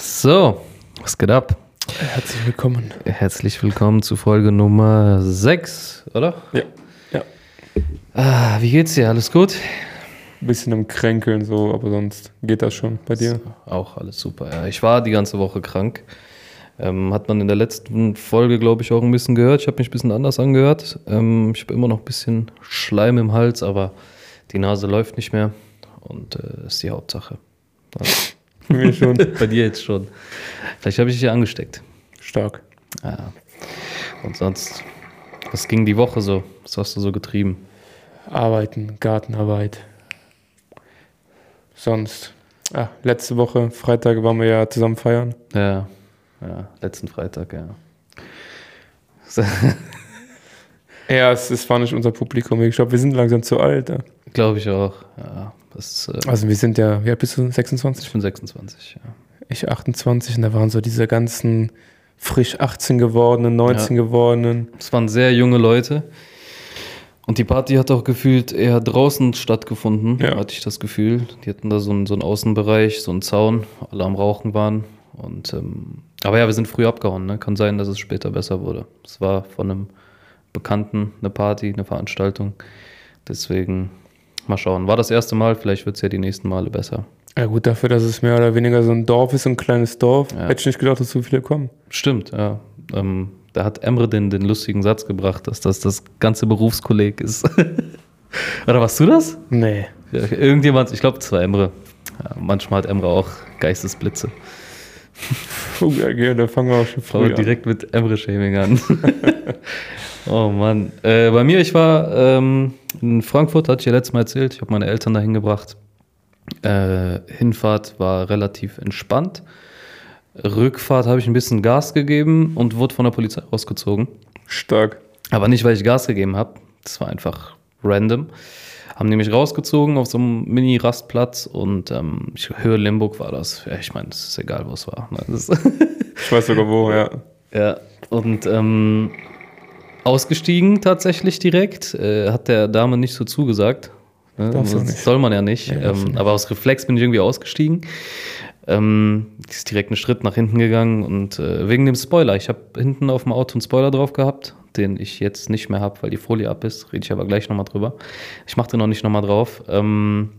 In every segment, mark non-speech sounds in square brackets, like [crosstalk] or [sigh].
So, was geht ab? Herzlich willkommen. Herzlich willkommen zu Folge Nummer 6, oder? Ja. Ja. Ah, wie geht's dir? Alles gut? Ein bisschen am Kränkeln so, aber sonst geht das schon bei dir. Auch alles super. Ja, ich war die ganze Woche krank. Ähm, hat man in der letzten Folge, glaube ich, auch ein bisschen gehört. Ich habe mich ein bisschen anders angehört. Ähm, ich habe immer noch ein bisschen Schleim im Hals, aber die Nase läuft nicht mehr. Und äh, ist die Hauptsache. Also, Bei mir schon. [laughs] bei dir jetzt schon. Vielleicht habe ich dich ja angesteckt. Stark. Ja. Und sonst, was ging die Woche so? Was hast du so getrieben? Arbeiten, Gartenarbeit. Sonst. Ah, letzte Woche, Freitag, waren wir ja zusammen feiern. Ja, ja, letzten Freitag, ja. [laughs] Ja, es, es war nicht unser Publikum. Ich glaube, wir sind langsam zu alt. Ja. Glaube ich auch. Ja, das, äh, Also wir sind ja, wie alt bist du? 26? ich bin 26, ja. Ich 28 und da waren so diese ganzen frisch 18 gewordenen, 19 gewordenen. Es waren sehr junge Leute. Und die Party hat auch gefühlt eher draußen stattgefunden, Ja. hatte ich das Gefühl. Die hatten da so einen, so einen Außenbereich, so einen Zaun, alle am Rauchen waren. Und, ähm, aber ja, wir sind früh abgehauen. Ne? Kann sein, dass es später besser wurde. Es war von einem Bekannten eine Party, eine Veranstaltung. Deswegen mal schauen. War das erste Mal, vielleicht wird es ja die nächsten Male besser. Ja gut, dafür, dass es mehr oder weniger so ein Dorf ist, ein kleines Dorf, Ja. hätte ich nicht gedacht, dass so viele kommen. Stimmt, ja. Ähm, da hat Emre den, den lustigen Satz gebracht, dass das das ganze Berufskolleg ist. [laughs] Oder warst du das? Nee. Ja, irgendjemand, ich glaube, es war Emre. Ja, manchmal hat Emre auch Geistesblitze. Puh, okay, da fangen wir auch schon früh an. direkt mit Emre-Shaming an. [laughs] oh Mann. Äh, bei mir, ich war ähm, in Frankfurt, hatte ich ja letztes Mal erzählt. Ich habe meine Eltern dahin gebracht. Äh, Hinfahrt war relativ entspannt. Rückfahrt habe ich ein bisschen Gas gegeben und wurde von der Polizei rausgezogen. Stark. Aber nicht, weil ich Gas gegeben habe. Das war einfach random. Haben die mich rausgezogen auf so einem Mini-Rastplatz und ähm, ich, Höhe Limburg war das. Ja, ich meine, es ist egal, wo es war. Ne? Ich weiß sogar wo, ja. ja, und ähm, ausgestiegen tatsächlich direkt. Äh, hat der Dame nicht so zugesagt. Ne? Das nicht. soll man ja nicht. Nee, ähm, nicht. aber aus Reflex bin ich irgendwie ausgestiegen. Ähm, ist direkt einen Schritt nach hinten gegangen und äh, wegen dem Spoiler. Ich habe hinten auf dem Auto einen Spoiler drauf gehabt, den ich jetzt nicht mehr habe, weil die Folie ab ist. Rede ich aber gleich nochmal drüber. Ich mache den noch nicht nochmal drauf. Ähm,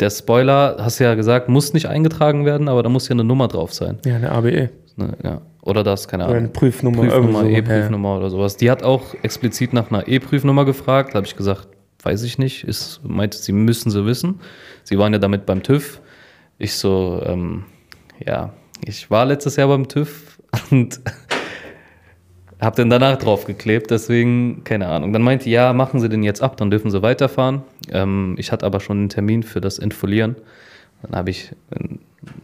der Spoiler, hast du ja gesagt, muss nicht eingetragen werden, aber da muss ja eine Nummer drauf sein. Ja, eine ABE. Ne, ja. Oder das, keine Ahnung. eine Prüfnummer. Prüfnummer, so. E-Prüfnummer oder sowas. Die hat auch explizit nach einer E-Prüfnummer gefragt. Da habe ich gesagt, weiß ich nicht. Ist, meinte, sie müssen sie wissen. Sie waren ja damit beim TÜV. Ich so, ähm, ja, ich war letztes Jahr beim TÜV [laughs] und [laughs] habe dann danach draufgeklebt. Deswegen, keine Ahnung. Dann meinte, ja, machen Sie den jetzt ab, dann dürfen Sie weiterfahren. Ähm, ich hatte aber schon einen Termin für das Entfolieren. Dann habe ich in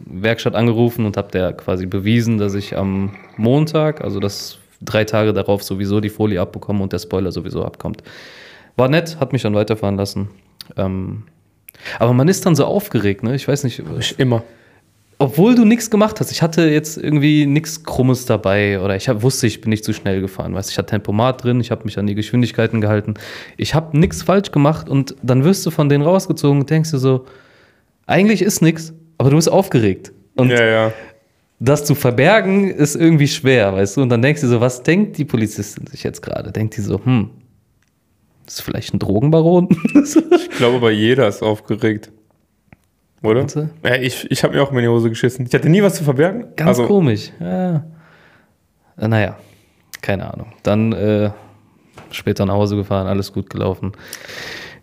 Werkstatt angerufen und habe der quasi bewiesen, dass ich am Montag, also das drei Tage darauf sowieso die Folie abbekomme und der Spoiler sowieso abkommt. War nett, hat mich dann weiterfahren lassen. Ähm, aber man ist dann so aufgeregt, ne? Ich weiß nicht. Ich immer. obwohl du nichts gemacht hast. Ich hatte jetzt irgendwie nichts Krummes dabei oder ich hab, wusste, ich bin nicht zu schnell gefahren. Weißt, ich hatte Tempomat drin, ich habe mich an die Geschwindigkeiten gehalten. Ich habe nichts falsch gemacht und dann wirst du von denen rausgezogen und denkst dir so, eigentlich ist nichts, aber du bist aufgeregt. Und ja, ja. das zu verbergen ist irgendwie schwer, weißt du? Und dann denkst du so, was denkt die Polizistin sich jetzt gerade? Denkt die so, hm, ist vielleicht ein Drogenbaron? Ich glaube, aber jeder ist aufgeregt. Oder? Ja, ich, ich habe mir auch in die Hose geschissen. Ich hatte nie was zu verbergen. Ganz also, komisch. Ja. Äh, Naja, keine Ahnung. Dann äh, später nach Hause gefahren, alles gut gelaufen.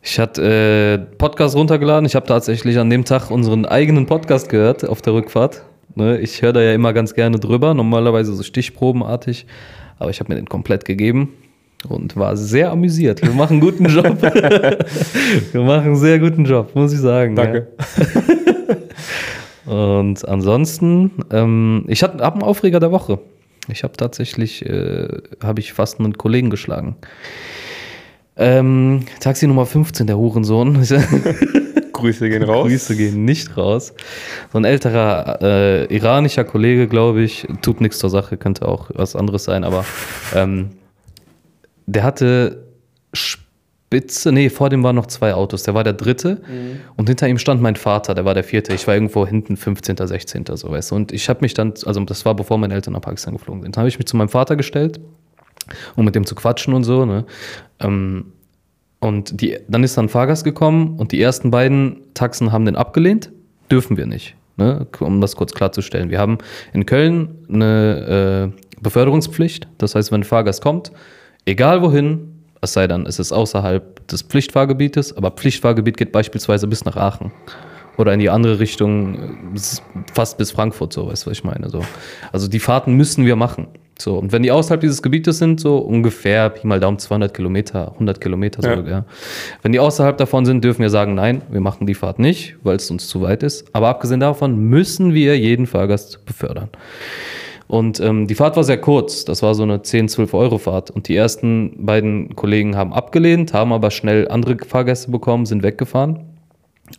Ich hatte äh, Podcast runtergeladen. Ich habe tatsächlich an dem Tag unseren eigenen Podcast gehört auf der Rückfahrt. Ne, ich höre da ja immer ganz gerne drüber, normalerweise so stichprobenartig. Aber ich habe mir den komplett gegeben und war sehr amüsiert. Wir machen einen guten [laughs] Job. Wir machen einen sehr guten Job, muss ich sagen. ja. Danke. [laughs] Und ansonsten, ähm, ich hatte hab einen Aufreger der Woche. Ich habe tatsächlich, äh, habe ich fast einen Kollegen geschlagen. Ähm, Taxi Nummer 15, der Hurensohn. [laughs] Grüße gehen raus. Grüße gehen nicht raus. So ein älterer äh, iranischer Kollege, glaube ich, tut nichts zur Sache, könnte auch was anderes sein, aber ähm, der hatte Spitze, nee, vor dem waren noch zwei Autos. Der war der dritte und hinter ihm stand mein Vater, der war der vierte. Ich war irgendwo hinten 15., 16. so weißt du. Und ich habe mich dann, also das war bevor meine Eltern nach Pakistan geflogen sind, habe ich mich zu meinem Vater gestellt, um mit dem zu quatschen und so. Ne? Ähm, und die, dann ist dann Fahrgast gekommen und die ersten beiden Taxen haben den abgelehnt. Dürfen wir nicht, ne? um das kurz klarzustellen. Wir haben in Köln eine äh, Beförderungspflicht. Das heißt, wenn ein Fahrgast kommt, egal wohin, es sei denn, es ist außerhalb des Pflichtfahrgebietes, aber Pflichtfahrgebiet geht beispielsweise bis nach Aachen. Oder in die andere Richtung, bis- fast bis Frankfurt, so, weißt du, was ich meine? So. Also die Fahrten müssen wir machen. So, und wenn die außerhalb dieses Gebietes sind, so ungefähr, Pi mal Daumen, 200 Kilometer, 100 Kilometer, Ja. ja. Wenn die außerhalb davon sind, dürfen wir sagen, nein, wir machen die Fahrt nicht, weil es uns zu weit ist. Aber abgesehen davon müssen wir jeden Fahrgast befördern. Und ähm, die Fahrt war sehr kurz. Das war so eine 10, 12 Euro Fahrt. Und die ersten beiden Kollegen haben abgelehnt, haben aber schnell andere Fahrgäste bekommen, sind weggefahren.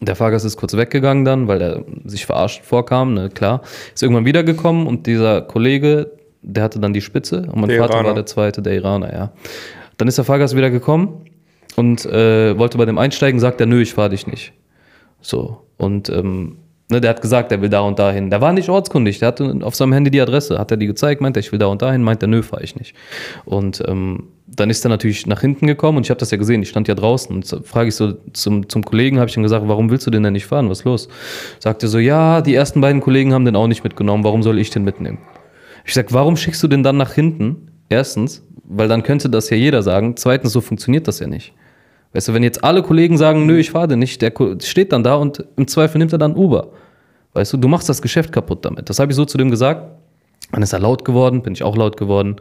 Der Fahrgast ist kurz weggegangen dann, weil er sich verarscht vorkam, ne, klar. Ist irgendwann wiedergekommen und dieser Kollege, der hatte dann die Spitze und mein Der Vater Iraner. war der zweite, der Iraner, ja. Dann ist der Fahrgast wieder gekommen und äh, wollte bei dem einsteigen, sagt er, nö, ich fahr dich nicht. So. Und ähm, ne, der hat gesagt, er will da und dahin. Der war nicht ortskundig, der hatte auf seinem Handy die Adresse, hat er die gezeigt, meint er, ich will da und dahin, meint er, nö, fahr ich nicht. Und ähm, dann ist er natürlich nach hinten gekommen und ich habe das ja gesehen, ich stand ja draußen und frage ich so zum, zum Kollegen, habe ich dann gesagt, warum willst du den denn nicht fahren, was ist los? Sagt er so, ja, die ersten beiden Kollegen haben den auch nicht mitgenommen, warum soll ich den mitnehmen? Ich sag, warum schickst du den dann nach hinten? Erstens, weil dann könnte das ja jeder sagen. Zweitens, so funktioniert das ja nicht. Weißt du, wenn jetzt alle Kollegen sagen, nö, ich fahre den nicht, der steht dann da und im Zweifel nimmt er dann Uber. Weißt du, du machst das Geschäft kaputt damit. Das habe ich so zu dem gesagt. Dann ist er laut geworden, bin ich auch laut geworden.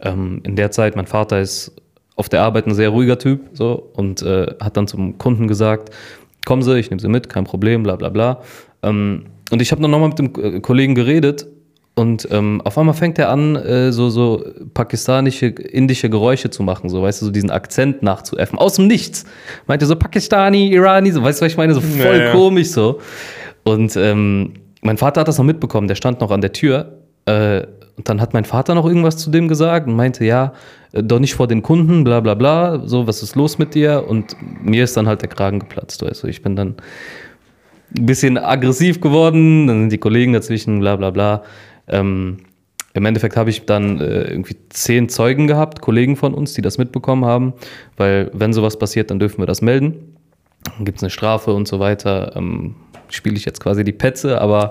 Ähm, in der Zeit, mein Vater ist auf der Arbeit ein sehr ruhiger Typ so und äh, hat dann zum Kunden gesagt, kommen Sie, ich nehme Sie mit, kein Problem, bla bla bla. Ähm, und ich habe dann nochmal mit dem äh, Kollegen geredet und ähm, auf einmal fängt er an, äh, so, so pakistanische, indische Geräusche zu machen, so, weißt du, so diesen Akzent nachzuäffen. Aus dem Nichts. Meinte so Pakistani, Irani, so, weißt du, was ich meine? So voll Ja, komisch so. Und ähm, mein Vater hat das noch mitbekommen, der stand noch an der Tür. Äh, und dann hat mein Vater noch irgendwas zu dem gesagt und meinte, ja, äh, doch nicht vor den Kunden, bla bla bla, so, was ist los mit dir? Und mir ist dann halt der Kragen geplatzt, weißt du. Ich bin dann ein bisschen aggressiv geworden, dann sind die Kollegen dazwischen, bla bla bla. Ähm, Im Endeffekt habe ich dann äh, irgendwie zehn Zeugen gehabt, Kollegen von uns, die das mitbekommen haben, weil wenn sowas passiert, dann dürfen wir das melden. Dann gibt es eine Strafe und so weiter. Ähm, Spiele ich jetzt quasi die Petze, aber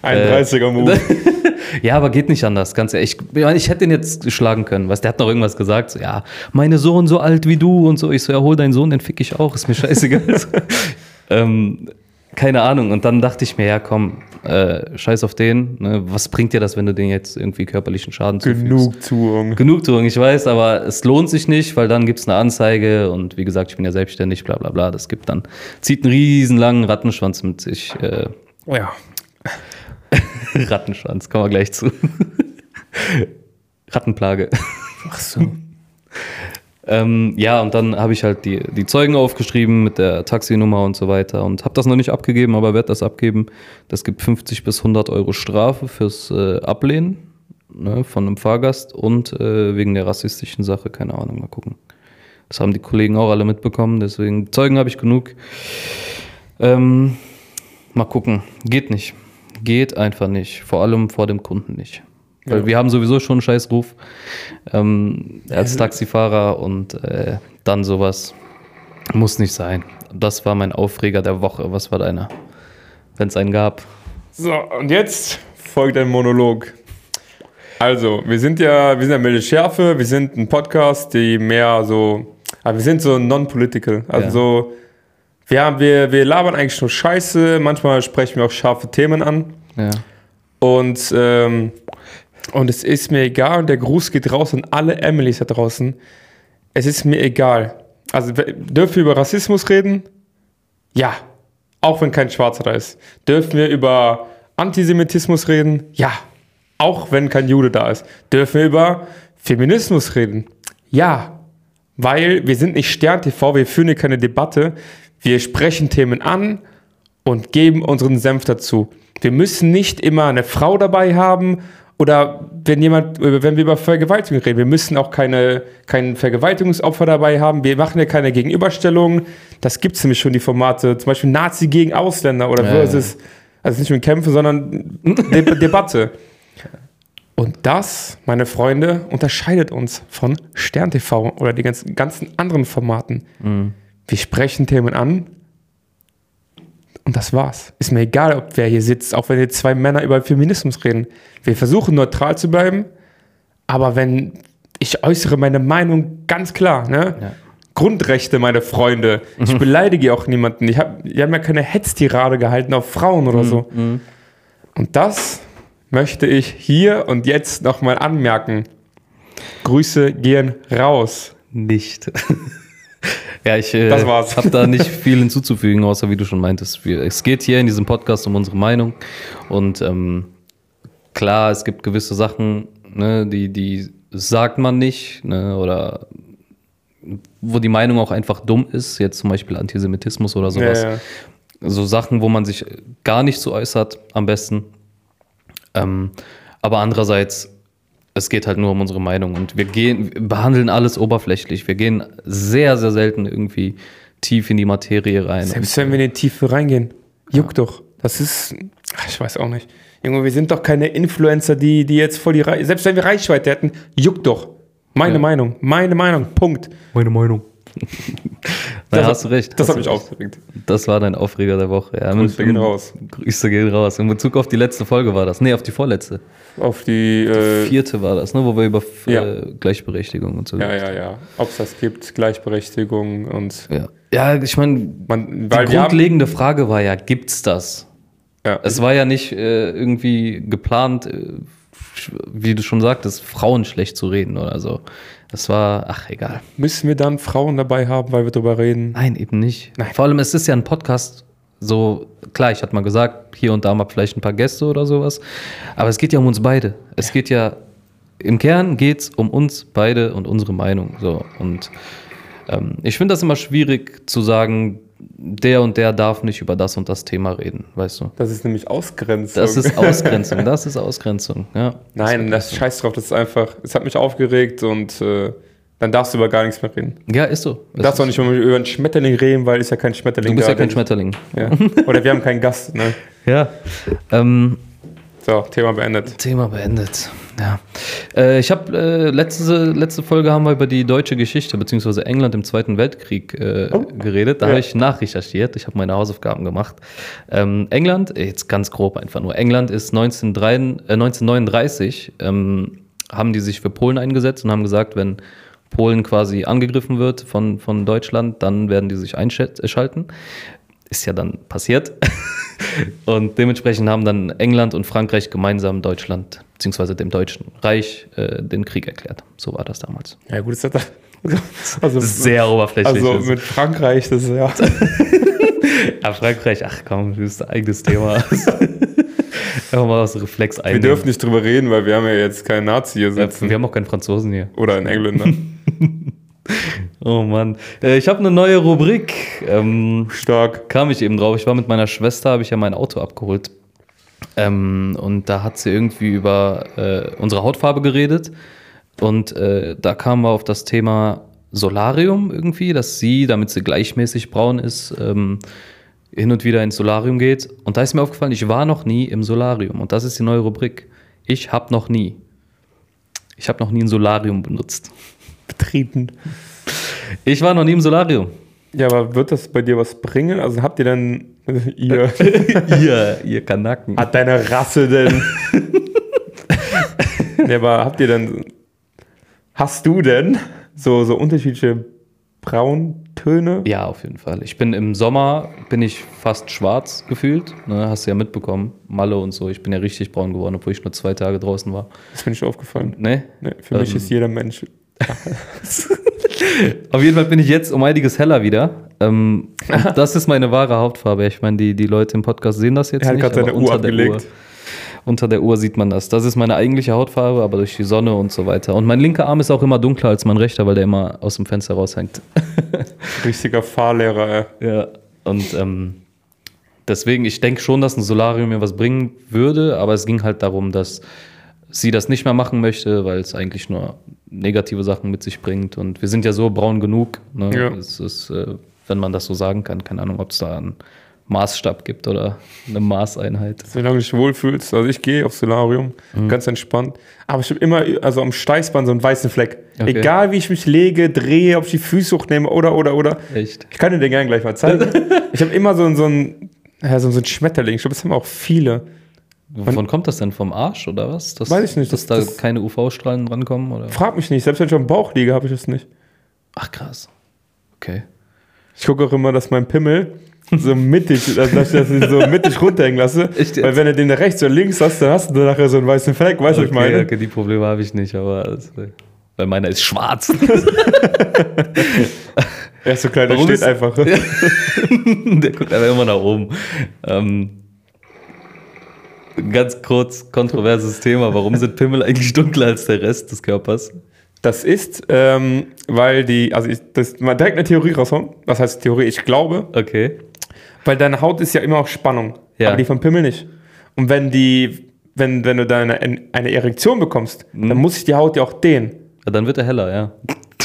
Ein Äh, 30er-Move. [laughs] ja, aber geht nicht anders, ganz ehrlich. Ich, ich, ich hätte ihn jetzt schlagen können, was der hat noch irgendwas gesagt, so, ja, meine Sohn so alt wie du und so. Ich so, ja, hol deinen Sohn, den fick ich auch, ist mir scheißegal. [laughs] ähm, keine Ahnung. Und dann dachte ich mir, ja, komm, äh, scheiß auf den. Ne? Was bringt dir das, wenn du den jetzt irgendwie körperlichen Schaden zufügst? Genugtuung. Genugtuung, ich weiß, aber es lohnt sich nicht, weil dann gibt es eine Anzeige und wie gesagt, ich bin ja selbstständig, bla bla bla. Das gibt dann, zieht einen riesen langen Rattenschwanz mit sich. Äh, Ja. [laughs] Rattenschwanz, kommen wir gleich zu. [laughs] Rattenplage. Ach so. Ähm, ja, und dann habe ich halt die, die Zeugen aufgeschrieben mit der Taxinummer und so weiter und habe das noch nicht abgegeben, aber werde das abgeben. Das gibt 50 bis 100 Euro Strafe fürs äh, Ablehnen ne, von einem Fahrgast und äh, wegen der rassistischen Sache, keine Ahnung, mal gucken. Das haben die Kollegen auch alle mitbekommen, deswegen Zeugen habe ich genug. Ähm, mal gucken, geht nicht. Geht einfach nicht, vor allem vor dem Kunden nicht. Weil Ja. wir haben sowieso schon einen scheiß Ruf ähm, als Taxifahrer und äh, dann sowas muss nicht sein. Das war mein Aufreger der Woche. Was war deiner? Wenn es einen gab. So, und jetzt folgt ein Monolog. Also, wir sind ja, wir sind ja milde Schärfe, wir sind ein Podcast, die mehr so, aber wir sind so non-political. Also Ja. so, wir, haben, wir, wir labern eigentlich nur Scheiße, manchmal sprechen wir auch scharfe Themen an. Ja. Und, ähm, und es ist mir egal, und der Gruß geht raus an alle Emilys da draußen. Es ist mir egal. Also dürfen wir über Rassismus reden? Ja. Auch wenn kein Schwarzer da ist. Dürfen wir über Antisemitismus reden? Ja. Auch wenn kein Jude da ist. Dürfen wir über Feminismus reden? Ja. Weil wir sind nicht Stern TV, wir führen hier keine Debatte. Wir sprechen Themen an und geben unseren Senf dazu. Wir müssen nicht immer eine Frau dabei haben Oder wenn jemand, wenn wir über Vergewaltigung reden, wir müssen auch keine, kein Vergewaltigungsopfer dabei haben. Wir machen ja keine Gegenüberstellung. Das gibt es nämlich schon, die Formate. Zum Beispiel Nazi gegen Ausländer oder versus, also nicht nur Kämpfe, sondern De [laughs] Debatte. Und das, meine Freunde, unterscheidet uns von Stern TV oder den ganzen, ganzen anderen Formaten. Wir sprechen Themen an und das war's. Ist mir egal, ob wer hier sitzt, auch wenn hier zwei Männer über Feminismus reden. Wir versuchen neutral zu bleiben, aber wenn ich äußere meine Meinung ganz klar, ne? Ja. Grundrechte, meine Freunde. Ich beleidige auch niemanden. Ich hab, wir haben ja keine Hetztirade gehalten auf Frauen oder so. Und das möchte ich hier und jetzt nochmal anmerken. Grüße gehen raus. Nicht. [laughs] ja, ich äh, habe da nicht [laughs] viel hinzuzufügen, außer wie du schon meintest. Wir, es geht hier in diesem Podcast um unsere Meinung. Und ähm, klar, es gibt gewisse Sachen, ne, die, die sagt man nicht, ne, oder wo die Meinung auch einfach dumm ist, jetzt zum Beispiel Antisemitismus oder sowas. Ja, ja. So Sachen, wo man sich gar nicht so äußert, am besten. Ähm, aber andererseits, es geht halt nur um unsere Meinung und wir gehen, wir behandeln alles oberflächlich. Wir gehen sehr, sehr selten irgendwie tief in die Materie rein. Selbst wenn wir in die Tiefe reingehen, juckt doch. Das ist, ach, ich weiß auch nicht. Junge, wir sind doch keine Influencer, die, die jetzt voll die Reichweite, selbst wenn wir Reichweite hätten, juckt doch. Meine Ja. Meinung, meine Meinung, Punkt. Meine Meinung. [laughs] da Das- hast du recht. Das hat mich aufgeregt. Das war dein Aufreger der Woche. Ja, Grüße gehen raus. Grüße gehen raus. In Bezug auf die letzte Folge war das. Nee, auf die vorletzte. Auf die, äh, Vierte war das, ne, wo wir über Ja. äh, Gleichberechtigung und so. ja, ja, ja. Ob es das gibt, Gleichberechtigung und ja. Ja, ich meine, die wir haben, grundlegende Frage war ja, gibt's das? ja, Es war ja nicht äh, irgendwie geplant, äh, wie du schon sagtest, Frauen schlecht zu reden oder so. Das war, ach, egal. müssen wir dann Frauen dabei haben, weil wir drüber reden? Nein, eben nicht. Nein. Vor allem, es ist ja ein Podcast, so, klar, ich hatte mal gesagt, hier und da mal vielleicht ein paar Gäste oder sowas, aber es geht ja um uns beide. Es geht ja, im Kern geht es um uns beide und unsere Meinung. So. Und ähm, ich finde das immer schwierig zu sagen, der und der darf nicht über das und das Thema reden, weißt du? Das ist nämlich Ausgrenzung. Das ist [laughs] Ausgrenzung, das ist Ausgrenzung, ja. Nein, das scheiß drauf, das ist einfach, es hat mich aufgeregt und äh, dann darfst du über gar nichts mehr reden. Ja, ist so. Du darfst auch nicht über einen Schmetterling reden, weil ist ja kein Schmetterling Du bist ja kein Schmetterling. Ja. Oder wir haben keinen Gast, ne? [laughs] Ja. Ähm, So, Thema beendet. Thema beendet. Ja. Äh, ich habe äh, letzte, letzte Folge haben wir über die deutsche Geschichte beziehungsweise England im Zweiten Weltkrieg äh, Oh. geredet. Da Ja. habe ich nachrecherchiert. Ich habe meine Hausaufgaben gemacht. Ähm, England, äh, jetzt ganz grob einfach nur. England ist 1933, äh, 1939 ähm, haben die sich für Polen eingesetzt und haben gesagt, wenn Polen quasi angegriffen wird von, von Deutschland, dann werden die sich einschalten. Ist ja dann passiert. [laughs] Und dementsprechend haben dann England und Frankreich gemeinsam Deutschland bzw. dem Deutschen Reich äh, den Krieg erklärt. So war das damals. Ja, gut, [laughs] ist das also, Sehr oberflächlich. also mit Frankreich, das ist ja. [laughs] ja, Frankreich, ach komm, das ist ein eigenes Thema. Einfach mal aus Reflex Wir einnehmen. dürfen nicht drüber reden, weil wir haben ja jetzt keinen Nazi hier Ja, sitzen. wir haben auch keinen Franzosen hier. Oder einen Engländer. [laughs] Oh Mann. Äh, ich habe eine neue Rubrik. Ähm, Stark. kam ich eben drauf. Ich war mit meiner Schwester, habe ich ja mein Auto abgeholt. Ähm, und da hat sie irgendwie über äh, unsere Hautfarbe geredet. Und äh, da kamen wir auf das Thema Solarium irgendwie, dass sie, damit sie gleichmäßig braun ist, ähm, hin und wieder ins Solarium geht. Und da ist mir aufgefallen, ich war noch nie im Solarium. Und das ist die neue Rubrik. Ich habe noch nie. Ich habe noch nie ein Solarium benutzt. Betreten. Ich war noch nie im Solarium. Ja, aber wird das bei dir was bringen? Also habt ihr dann. [laughs] Ihr. ihr, ihr Kanacken. Hat deine Rasse denn. [laughs] ja, aber habt ihr denn. Hast du denn so, so unterschiedliche Brauntöne? Ja, auf jeden Fall. Ich bin im Sommer, bin ich fast schwarz gefühlt. Ne, hast du ja mitbekommen. Malle und so. Ich bin ja richtig braun geworden, obwohl ich nur zwei Tage draußen war. Das mir nicht aufgefallen. Ne? Nee, für mich Ähm. ist jeder Mensch. [laughs] Auf jeden Fall bin ich jetzt um einiges heller wieder. Ähm, [laughs] das ist meine wahre Hautfarbe. Ich meine, die, die Leute im Podcast sehen das jetzt Er hat nicht. gerade seine Uhr unter der abgelegt. Uhr, unter der Uhr sieht man das. Das ist meine eigentliche Hautfarbe, aber durch die Sonne und so weiter. Und mein linker Arm ist auch immer dunkler als mein rechter, weil der immer aus dem Fenster raushängt. [laughs] Richtiger Fahrlehrer, ey. Ja, und ähm, deswegen, ich denke schon, dass ein Solarium mir was bringen würde, aber es ging halt darum, dass sie das nicht mehr machen möchte, weil es eigentlich nur negative Sachen mit sich bringt. Und wir sind ja so braun genug. Ne? Ja. Es ist, äh, wenn man das so sagen kann, keine Ahnung, ob es da einen Maßstab gibt oder eine Maßeinheit. Solange du dich wohlfühlst. Also ich gehe aufs Solarium, Mhm. ganz entspannt. Aber ich habe immer, also am Steißbein so einen weißen Fleck. Okay. Egal wie ich mich lege, drehe, ob ich die Füße hochnehme oder, oder, oder. Echt? Ich kann dir den gerne gleich mal zeigen. [laughs] ich habe immer so, so ein, ja, so, so ein Schmetterling. Ich glaube, das haben auch viele. Wovon kommt das denn? Vom Arsch oder was? Dass, Weiß ich nicht, Dass das- da das- keine UV-Strahlen drankommen? Oder? Frag mich nicht, selbst wenn ich am Bauch liege, habe ich das nicht. Ach krass. Okay. Ich gucke auch immer, dass mein Pimmel so [laughs] mittig, also dass ich das so mittig runterhängen lasse. [laughs] Weil wenn du den da rechts oder links hast, dann hast du nachher so einen weißen Fleck, weißt du, was ich meine? okay, die Probleme habe ich nicht, aber das, weil meiner ist schwarz. [laughs] Er ist so klein, der steht einfach. Der guckt einfach immer nach oben. Ähm, ganz kurz kontroverses Thema. Warum sind Pimmel eigentlich dunkler als der Rest des Körpers? Das ist, ähm, weil die, also ich, das mal direkt eine Theorie raushauen. Was heißt Theorie? Ich glaube, Okay. weil deine Haut ist ja immer auf Spannung, Ja. aber die vom Pimmel nicht. Und wenn die, wenn, wenn du da eine, eine Erektion bekommst, Mhm. dann muss sich die Haut ja auch dehnen. Ja, dann wird er heller, ja.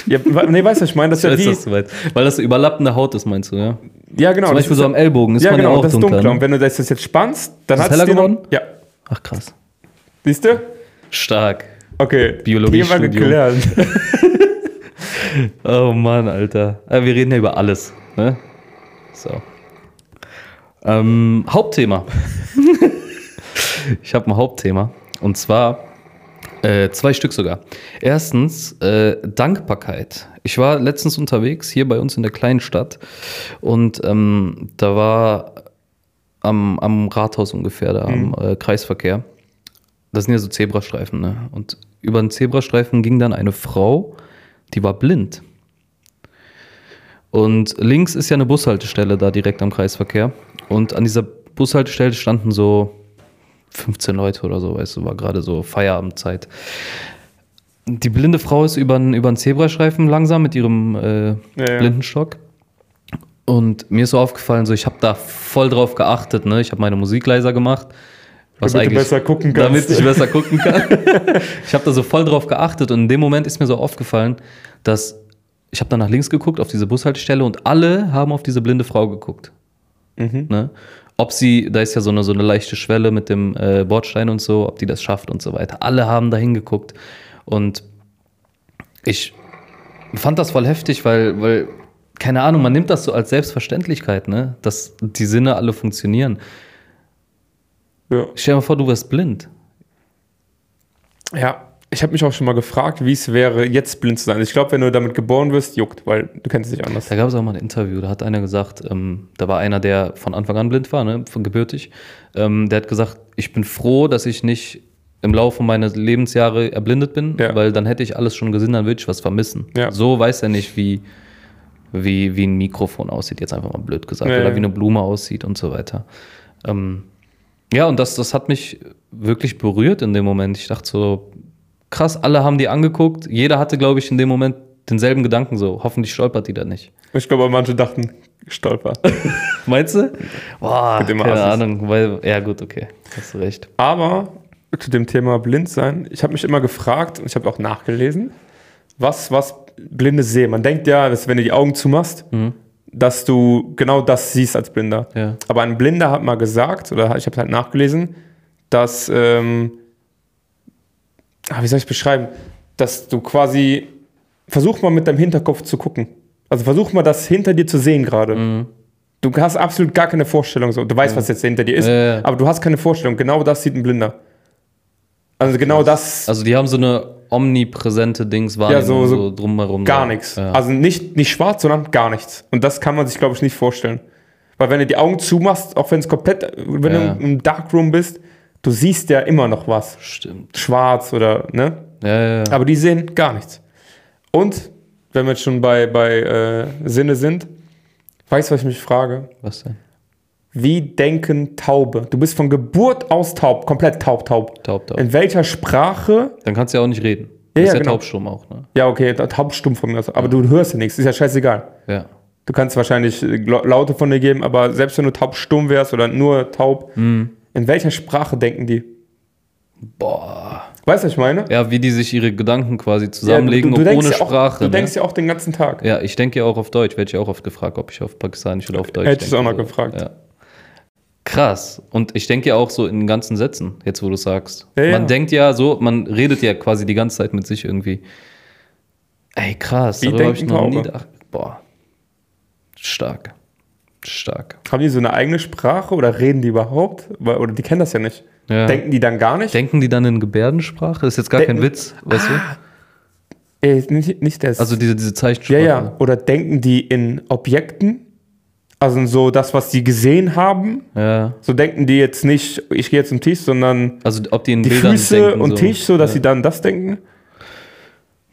Ja, nee, weißt du, ich meine? Das ist ja wie, meinst? Weil das überlappende Haut ist, meinst du, ja? ja genau. Zum das Beispiel so am Ellbogen ist ja, man genau, ja auch das dunkler. dunkler. Und ne? wenn du das jetzt spannst, dann Ist es hat heller dir noch- geworden? Ja. Ach krass. Siehst du? Stark. Okay. Biologiestudium. Thema geklärt. [laughs] Oh Mann, Alter. Äh, wir reden ja über alles. Ne? So. Ähm, Hauptthema. [laughs] ich habe ein Hauptthema. Und zwar äh, zwei Stück sogar. Erstens äh, Dankbarkeit. Ich war letztens unterwegs hier bei uns in der kleinen Stadt und ähm, da war am, am Rathaus ungefähr, da am äh, Kreisverkehr. Das sind ja so Zebrastreifen, ne? Und über den Zebrastreifen ging dann eine Frau, die war blind. Und links ist ja eine Bushaltestelle da direkt am Kreisverkehr. Und an dieser Bushaltestelle standen so 15 Leute oder so, weißt du, war gerade so Feierabendzeit. Die blinde Frau ist über den Zebrastreifen langsam mit ihrem äh, Ja, ja. Blindenstock. Und mir ist so aufgefallen, so ich habe da voll drauf geachtet, ne? Ich habe meine Musik leiser gemacht. Was Damit eigentlich, besser gucken kannst. Damit ich besser gucken kann. [laughs] ich habe da so voll drauf geachtet und in dem Moment ist mir so aufgefallen, dass ich habe da nach links geguckt auf diese Bushaltestelle und alle haben auf diese blinde Frau geguckt. Mhm. Ne? Ob sie, da ist ja so eine, so eine leichte Schwelle mit dem äh, Bordstein und so, ob die das schafft und so weiter. Alle haben da hingeguckt. Und ich fand das voll heftig, weil, weil, keine Ahnung, man nimmt das so als Selbstverständlichkeit, ne? dass die Sinne alle funktionieren. Ja. Stell dir mal vor, du wärst blind. Ja, ich habe mich auch schon mal gefragt, wie es wäre, jetzt blind zu sein. Ich glaube, wenn du damit geboren wirst, juckt, weil du kennst es nicht anders. Da gab es auch mal ein Interview, da hat einer gesagt, ähm, da war einer, der von Anfang an blind war, ne, von gebürtig, ähm, der hat gesagt, ich bin froh, dass ich nicht im Laufe meiner Lebensjahre erblindet bin, Ja. weil dann hätte ich alles schon gesehen, dann würde ich was vermissen. Ja. So weiß er nicht, wie, wie, wie ein Mikrofon aussieht, jetzt einfach mal blöd gesagt, Ja, oder wie eine Blume aussieht und so weiter. Ähm, ja, und das, das hat mich wirklich berührt in dem Moment. Ich dachte so, krass, alle haben die angeguckt. Jeder hatte, glaube ich, in dem Moment denselben Gedanken so. Hoffentlich stolpert die da nicht. Ich glaube, manche dachten, stolper. [laughs] Meinst du? Boah, keine Assis. Ahnung. Weil, ja, gut, okay. Hast du recht. Aber zu dem Thema blind sein, ich habe mich immer gefragt und ich habe auch nachgelesen, was, was Blinde sehen. Man denkt ja, dass wenn du die Augen zumachst, dass du genau das siehst als Blinder. Ja. Aber ein Blinder hat mal gesagt, oder ich habe halt nachgelesen, dass, ähm, ah, wie soll ich beschreiben, dass du quasi, versuch mal mit deinem Hinterkopf zu gucken. Also versuch mal das hinter dir zu sehen gerade. Du hast absolut gar keine Vorstellung. So. Du weißt, was jetzt hinter dir ist, Ja, ja. aber du hast keine Vorstellung. Genau das sieht ein Blinder. Also genau das, Also die haben so eine omnipräsente Dings Wahrnehmung so- so, so drumherum. gar nichts. Ja. Also nicht, nicht schwarz, sondern gar nichts. Und das kann man sich, glaube ich, nicht vorstellen. Weil wenn du die Augen zumachst, auch wenn es komplett, wenn Ja. du im Darkroom bist, du siehst ja immer noch was. Stimmt. Schwarz oder, ne? Ja, ja, ja. Aber die sehen gar nichts. Und, wenn wir jetzt schon bei, bei äh, Sinne sind, weißt du, was ich mich frage? Was denn? Wie denken Taube? Du bist von Geburt aus taub, komplett taub, taub. Taub, taub. In welcher Sprache? Dann kannst du ja auch nicht reden. Ja, ist ja, ja genau. taubstumm auch, ne? Ja, okay, taub stumm von mir aus. Aber du hörst ja nichts, ist ja scheißegal. Ja. Du kannst wahrscheinlich äh, Laute von dir geben, aber selbst wenn du taub stumm wärst oder nur taub, Mhm. In welcher Sprache denken die? Boah. Weißt du, was ich meine? Ja, wie die sich ihre Gedanken quasi zusammenlegen, ja, du, du ohne denkst ja auch, Sprache. Du ne? denkst ja auch den ganzen Tag. Ja, ich denke ja auch auf Deutsch. Werde ich auch oft gefragt, ob ich auf Pakistanisch oder auf Deutsch Hätte ich denke. auch noch gefragt. Ja. Krass. Und ich denke ja auch so in ganzen Sätzen, jetzt wo du sagst. Ja, man denkt ja so, man redet ja quasi die ganze Zeit mit sich irgendwie. Ey, krass. Wie darüber ich noch nie gedacht. Boah. Stark. Stark. Haben die so eine eigene Sprache oder reden die überhaupt? Oder die kennen das ja nicht. Ja. Denken die dann gar nicht? Denken die dann in Gebärdensprache? Das ist jetzt gar kein Denken- Witz, weißt Äh, nicht, nicht das. du? Also diese, diese ja, Zeichensprache. ja. Oder denken die in Objekten? Also so das, was die gesehen haben? ja. So denken die jetzt nicht, ich gehe jetzt zum Tisch, sondern Also ob die in die Bildern Füße denken, und so. Tisch, so dass ja. sie dann das denken?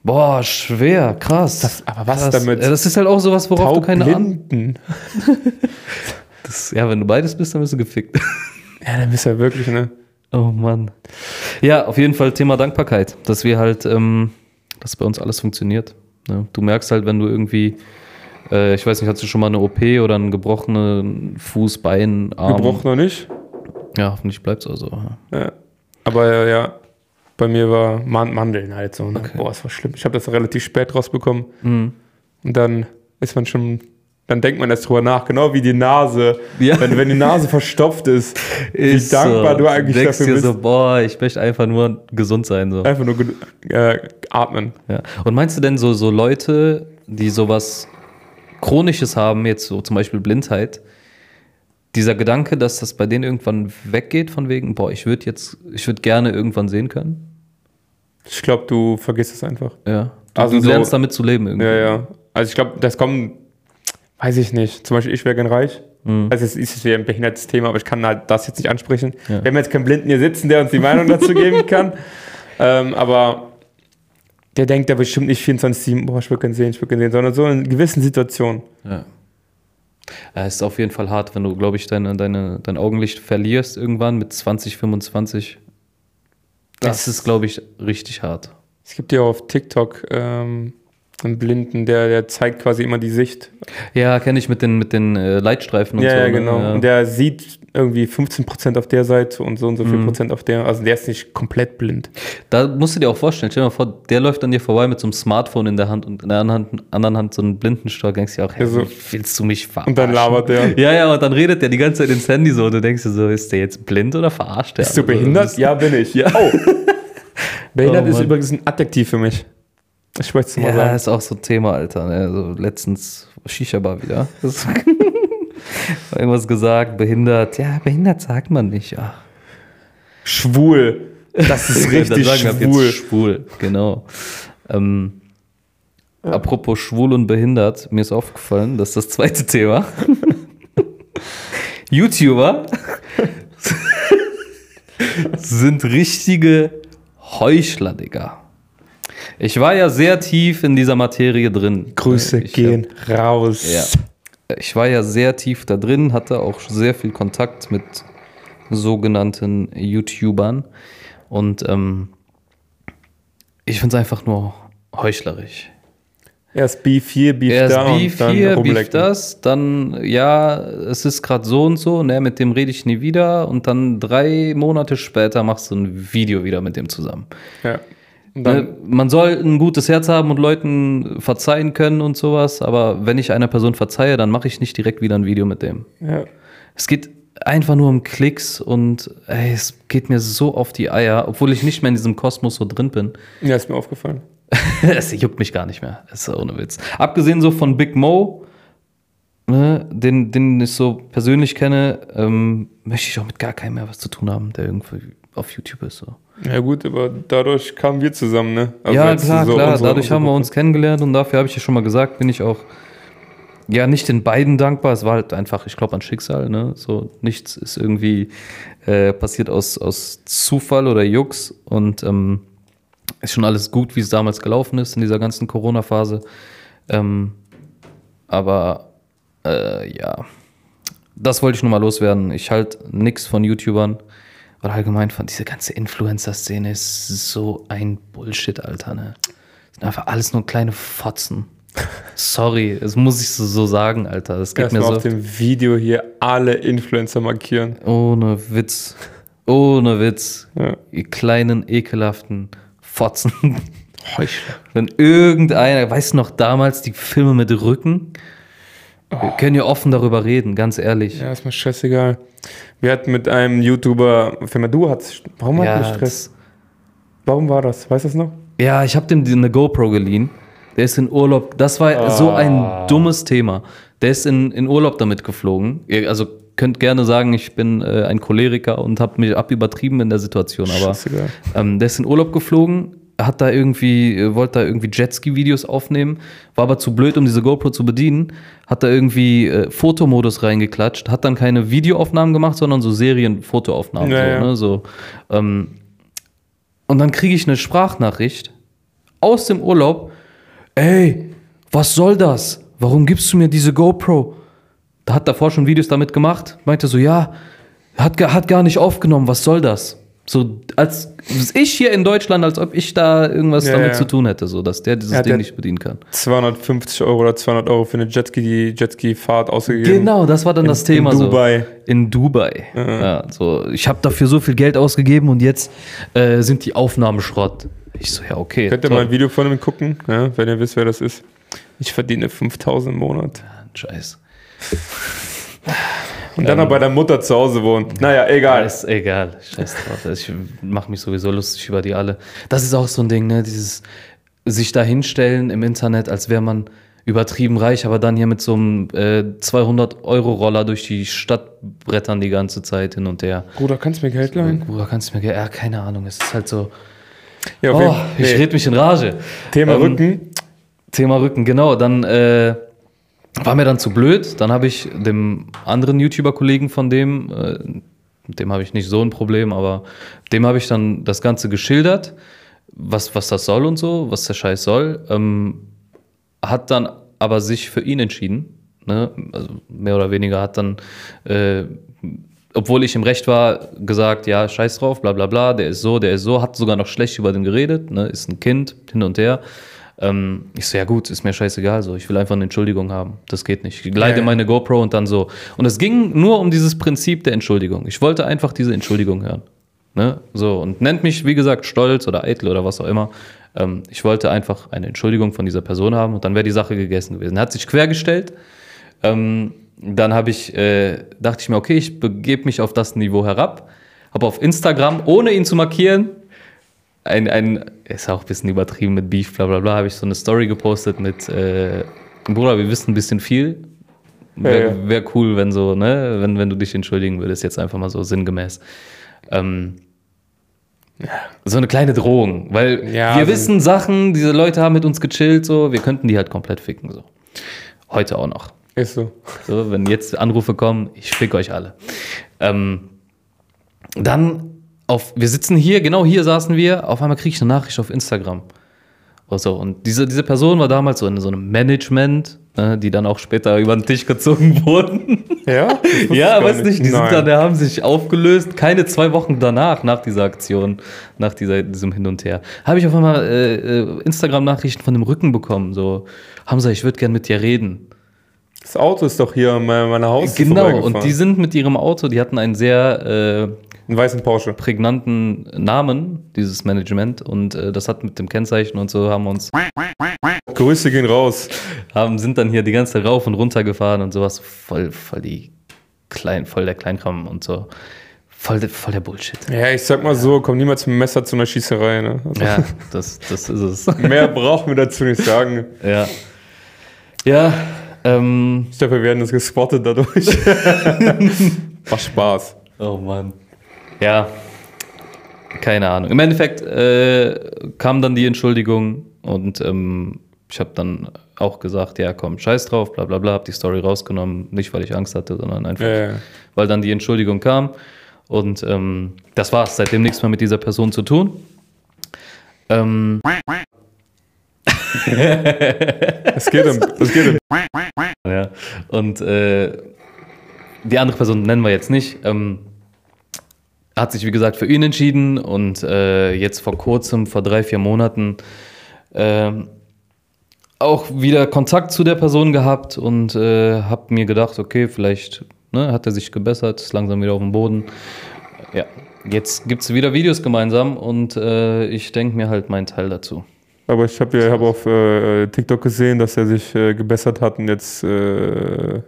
Boah, schwer, krass. Das- aber was krass. damit? Ja, das ist halt auch sowas, worauf du keine Ahnung hast. [laughs] Ja, wenn du beides bist, dann bist du gefickt. Ja, dann bist du ja wirklich, ne? Oh Mann. Ja, auf jeden Fall Thema Dankbarkeit, dass wir halt, ähm, dass bei uns alles funktioniert. Ne? Du merkst halt, wenn du irgendwie, äh, ich weiß nicht, hast du schon mal eine OP oder einen gebrochenen Fuß, Bein, Arm? Gebrochen noch nicht. Ja, hoffentlich bleibt es also. Ja. Aber ja, ja, bei mir war Man Mandeln halt so. Ne? Okay. Boah, es war schlimm. Ich habe das relativ spät rausbekommen. Mhm. Und dann ist man schon, dann denkt man erst drüber nach, genau wie die Nase. Ja. Wenn, wenn die Nase verstopft ist, [laughs] wie dankbar du eigentlich denkst dafür dir bist. so, boah, ich möchte einfach nur gesund sein. So. Einfach nur äh, atmen. Ja. Und meinst du denn so, so Leute, die sowas Chronisches haben, jetzt so zum Beispiel Blindheit, dieser Gedanke, dass das bei denen irgendwann weggeht, von wegen, boah, ich würde jetzt, ich würde gerne irgendwann sehen können? Ich glaube, du vergisst es einfach. Ja. Du, Also du so- lernst damit zu leben irgendwie. Ja, ja. Also ich glaube, das kommt, weiß ich nicht. Zum Beispiel, ich wäre gern reich. Mhm. Also es ist ja ein behindertes Thema, aber ich kann halt das jetzt nicht ansprechen. Ja. Wir haben jetzt keinen Blinden hier sitzen, der uns die Meinung dazu geben kann. [laughs] Ähm, aber der denkt ja bestimmt nicht 24-7, boah, ich würde gern sehen, ich würde gern sehen, sondern so in gewissen Situationen. Ja. Ja, es ist auf jeden Fall hart, wenn du, glaube ich, deine, deine, dein Augenlicht verlierst irgendwann mit 20, 25. Das, Das- ist, glaube ich, richtig hart. Es gibt ja auf TikTok ähm, einen Blinden, der, der zeigt quasi immer die Sicht. Ja, kenne ich mit den, mit den äh, Leitstreifen und ja, so. ja, ne? genau. Ja. Und der sieht irgendwie 15% auf der Seite und so und so viel Mhm. Prozent auf der. Also der ist nicht komplett blind. Da musst du dir auch vorstellen, stell dir mal vor, der läuft an dir vorbei mit so einem Smartphone in der Hand und in der anderen Hand, anderen Hand so einen Blindenstock. Denkst du dir auch, hey, Ja, so. wie willst du mich verarschen? Und dann labert der. [laughs] Ja, ja, und dann redet der die ganze Zeit ins Handy so. Und du denkst dir so, ist der jetzt blind oder verarscht der? Bist du Also, behindert? das- Ja, bin ich. [laughs] Ja. Oh. [laughs] behindert Oh, ist übrigens ein Adjektiv für mich. Ich möchte es mal Ja, sagen. ist auch so ein Thema, Alter. Ne? So letztens Shisha-Bar wieder. [laughs] [laughs] Irgendwas gesagt, behindert. Ja, behindert sagt man nicht. Ja. Schwul. Das [laughs] ist richtig sagen schwul. Schwul, genau. Ähm, Apropos schwul und behindert, mir ist aufgefallen, das ist das zweite Thema. YouTuber sind richtige Heuchler, Digga. Ich war ja sehr tief in dieser Materie drin. Grüße ich, gehen raus. Ja. Ich war ja sehr tief da drin, hatte auch sehr viel Kontakt mit sogenannten YouTubern. Und ähm, ich finde es einfach nur heuchlerisch. Erst Beef hier, Beef Erst da Beef und dann hier, Beef das, dann, ja, es ist gerade so und so, ne, mit dem rede ich nie wieder. Und dann drei Monate später machst du ein Video wieder mit dem zusammen. Ja. Ne, man soll ein gutes Herz haben und Leuten verzeihen können und sowas, aber wenn ich einer Person verzeihe, dann mache ich nicht direkt wieder ein Video mit dem. ja. Es geht einfach nur um Klicks und ey, es geht mir so auf die Eier, obwohl ich nicht mehr in diesem Kosmos so drin bin. ja, ist mir aufgefallen. [laughs] es juckt mich gar nicht mehr. Das ist ohne Witz. Abgesehen so von Big Mo, ne, den, den ich so persönlich kenne, ähm, möchte ich auch mit gar keinem mehr was zu tun haben, der irgendwie auf YouTube ist. So. Ja gut, aber dadurch kamen wir zusammen, ne? Also ja, klar, so klar. unsere- Dadurch unsere haben wir uns kennengelernt und dafür habe ich ja schon mal gesagt, bin ich auch ja nicht den beiden dankbar. Es war halt einfach, ich glaube, an Schicksal. Ne? So nichts ist irgendwie äh, passiert aus, aus Zufall oder Jux und ähm, ist schon alles gut, wie es damals gelaufen ist in dieser ganzen Corona-Phase. Ähm, aber äh, ja, das wollte ich nur mal loswerden. Ich halte nichts von YouTubern oder allgemein von dieser ganze Influencer-Szene ist so ein Bullshit, Alter. Ne? Sind einfach alles nur kleine Fotzen. [laughs] Sorry, das muss ich so, sagen, Alter. Das geht mir so auf dem Video hier alle Influencer markieren. ohne Witz. Ohne Witz. Ja. Ihr kleinen, ekelhaften Fotzen. Heuchler. Wenn irgendeiner, weißt du noch damals die Filme mit Rücken? Wir können ja offen darüber reden, ganz ehrlich. Ja, ist mir scheißegal. Wir hatten mit einem YouTuber, Firma, du hattest, warum hatten wir Stress? Warum war das? Weißt du das noch? Ja, ich habe dem die- eine GoPro geliehen. Der ist in Urlaub. Das war so ein dummes Thema. Der ist in, in Urlaub damit geflogen. Ihr, also könnt gerne sagen, ich bin äh, ein Choleriker und habe mich abübertrieben in der Situation. Aber Scheißegal. ähm, der ist in Urlaub geflogen, hat da irgendwie, äh, wollte da irgendwie Jetski-Videos aufnehmen, war aber zu blöd, um diese GoPro zu bedienen, hat da irgendwie äh, Fotomodus reingeklatscht, hat dann keine Videoaufnahmen gemacht, sondern so Serienfotoaufnahmen. Ja, so. Ne, so, ähm, und dann kriege ich eine Sprachnachricht aus dem Urlaub. Ey, was soll das? Warum gibst du mir diese GoPro? Da hat davor schon Videos damit gemacht. Meinte so, ja, hat, hat gar nicht aufgenommen, was soll das? So, als ich hier in Deutschland, als ob ich da irgendwas Ja, damit ja. zu tun hätte, so, dass der dieses Ja, Ding nicht bedienen kann. 250 Euro oder 200 Euro für eine Jetski, die Jetski-Fahrt ausgegeben. Genau, das war dann das Thema in so. Dubai. In Dubai. Ja, so, ich habe dafür so viel Geld ausgegeben und jetzt äh, sind die Aufnahmen Schrott. Ich so, ja, okay. Könnt ihr toll. mal ein Video von ihm gucken, wenn ihr wisst, wer das ist. Ich verdiene 5000 im Monat. Scheiß. Und dann noch bei der Mutter zu Hause wohnen. Naja, egal. Ist egal. Scheiß drauf. Ich mache mich sowieso lustig über die alle. Das ist auch so ein Ding, ne? Dieses sich da hinstellen im Internet, als wäre man übertrieben reich, aber dann hier mit so einem äh, 200-Euro-Roller durch die Stadt brettern die ganze Zeit hin und her. Bruder, kannst du mir Geld leihen? Bruder, kannst du mir... ge- Ja, keine Ahnung. Es ist halt so... Ja, Oh, ich nee. red mich in Rage. Thema Ähm, Rücken. Thema Rücken, genau. Dann äh, war mir dann zu blöd. Dann habe ich dem anderen YouTuber-Kollegen von dem, äh, dem habe ich nicht so ein Problem, aber dem habe ich dann das Ganze geschildert, was, was das soll und so, was der Scheiß soll. Ähm, hat dann aber sich für ihn entschieden. Ne? Also mehr oder weniger hat dann, äh, obwohl ich im Recht war, gesagt, ja, scheiß drauf, bla bla bla, der ist so, der ist so, hat sogar noch schlecht über den geredet, ne? ist ein Kind, hin und her. Ähm, ich so, ja gut, ist mir scheißegal, so, ich will einfach eine Entschuldigung haben. Das geht nicht. Ich leide Ja, ja. meine GoPro und dann so. Und es ging nur um dieses Prinzip der Entschuldigung. Ich wollte einfach diese Entschuldigung hören. Ne? So, und nennt mich, wie gesagt, stolz oder eitel oder was auch immer. Ähm, ich wollte einfach eine Entschuldigung von dieser Person haben und dann wäre die Sache gegessen gewesen. Er hat sich quergestellt. Ähm, dann habe ich, äh, dachte ich mir, okay, ich begebe mich auf das Niveau herab. Habe auf Instagram, ohne ihn zu markieren, ein, ein, ist auch ein bisschen übertrieben mit Beef, bla bla bla, habe ich so eine Story gepostet mit, äh, Bruder, wir wissen ein bisschen viel. Wäre Ja, ja. wär cool, wenn so, ne, wenn, wenn du dich entschuldigen würdest, jetzt einfach mal so sinngemäß. Ähm, so eine kleine Drohung, weil Ja, wir also- wissen Sachen, diese Leute haben mit uns gechillt, so, wir könnten die halt komplett ficken, so. Heute auch noch. Ist so. So, wenn jetzt Anrufe kommen, ich fick euch alle. Ähm, dann auf, wir sitzen hier, genau hier saßen wir, auf einmal kriege ich eine Nachricht auf Instagram. Und, so, und diese, diese Person war damals so in so einem Management, ne, die dann auch später über den Tisch gezogen [laughs] wurden. Ja? [laughs] Ja, weiß nicht, die sind dann, die haben sich aufgelöst, keine zwei Wochen danach, nach dieser Aktion, nach dieser, diesem Hin und Her. Habe ich auf einmal äh, äh, Instagram-Nachrichten von dem Rücken bekommen, so, Hamza, ich würde gern mit dir reden. Das Auto ist doch hier an meiner Haustür Genau, und die sind mit ihrem Auto, die hatten einen sehr äh, Einen weißen Porsche. prägnanten Namen, dieses Management, und äh, das hat mit dem Kennzeichen und so haben wir uns, Grüße gehen raus. haben, sind dann hier die ganze Zeit rauf und runter gefahren und sowas, voll, voll die klein, voll der Kleinkram und so. Voll, der- voll der Bullshit. Ja, ich sag mal so, komm niemals mit dem Messer zu einer Schießerei. Ne? Also, Ja, das, das ist es. [laughs] Mehr brauchen wir dazu nicht sagen. Ja. Ja, ähm, Ich glaube, wir werden das gespottet dadurch. [laughs] War Spaß. Oh Mann. Ja, keine Ahnung. Im Endeffekt äh, kam dann die Entschuldigung und ähm, ich habe dann auch gesagt, ja komm, scheiß drauf, bla bla bla, hab die Story rausgenommen, nicht weil ich Angst hatte, sondern einfach, Ja, ja. weil dann die Entschuldigung kam und ähm, das war's, seitdem nichts mehr mit dieser Person zu tun. Ähm, [laughs] Es geht um. Es geht um. Ja. Und äh, die andere Person nennen wir jetzt nicht. Ähm, hat sich, wie gesagt, für ihn entschieden und äh, jetzt vor kurzem, vor drei, vier Monaten, ähm, auch wieder Kontakt zu der Person gehabt und äh, habe mir gedacht, okay, vielleicht ne, hat er sich gebessert, ist langsam wieder auf dem Boden. Ja, jetzt gibt es wieder Videos gemeinsam und äh, ich denke mir halt meinen Teil dazu. Aber ich habe ja, hab auf äh, TikTok gesehen, dass er sich äh, gebessert hat und jetzt. Äh,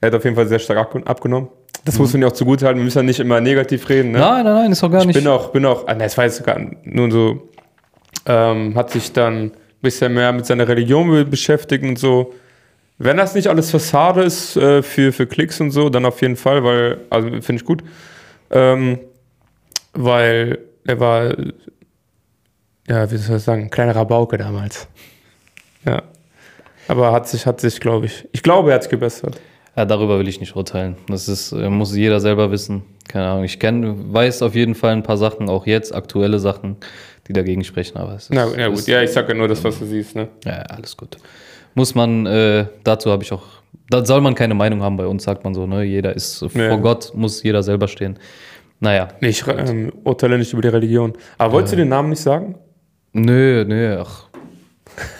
er hat auf jeden Fall sehr stark abgen- abgenommen. Das muss man ja auch zugute halten. Wir müssen ja nicht immer negativ reden. Ne? Nein, nein, nein, ist doch gar ich nicht. bin auch, bin auch, ah, ne, das war jetzt sogar nur so, ähm, hat sich dann ein bisschen mehr mit seiner Religion be- beschäftigt und so. Wenn das nicht alles Fassade ist äh, für, für Klicks und so, dann auf jeden Fall, weil, also finde ich gut. Ähm, weil er war, ja, wie soll ich sagen, ein kleiner Rabauke damals. Ja. Aber hat sich, hat sich, glaube ich, ich glaube, er hat sich gebessert. Ja, darüber will ich nicht urteilen. Das ist, äh, muss jeder selber wissen. Keine Ahnung. Ich kenn, weiß auf jeden Fall ein paar Sachen, auch jetzt aktuelle Sachen, die dagegen sprechen. Aber es ist, Na, ja, gut, ist, ja, ich sag ja nur das, was du siehst, ne? Ja, alles gut. Muss man, äh, dazu habe ich auch, da soll man keine Meinung haben bei uns, sagt man so, ne? Jeder ist vor Ja. Gott, muss jeder selber stehen. Naja, Nee, ich ähm, urteile nicht über die Religion. Aber wolltest du den Namen nicht sagen? nö, nö, ach,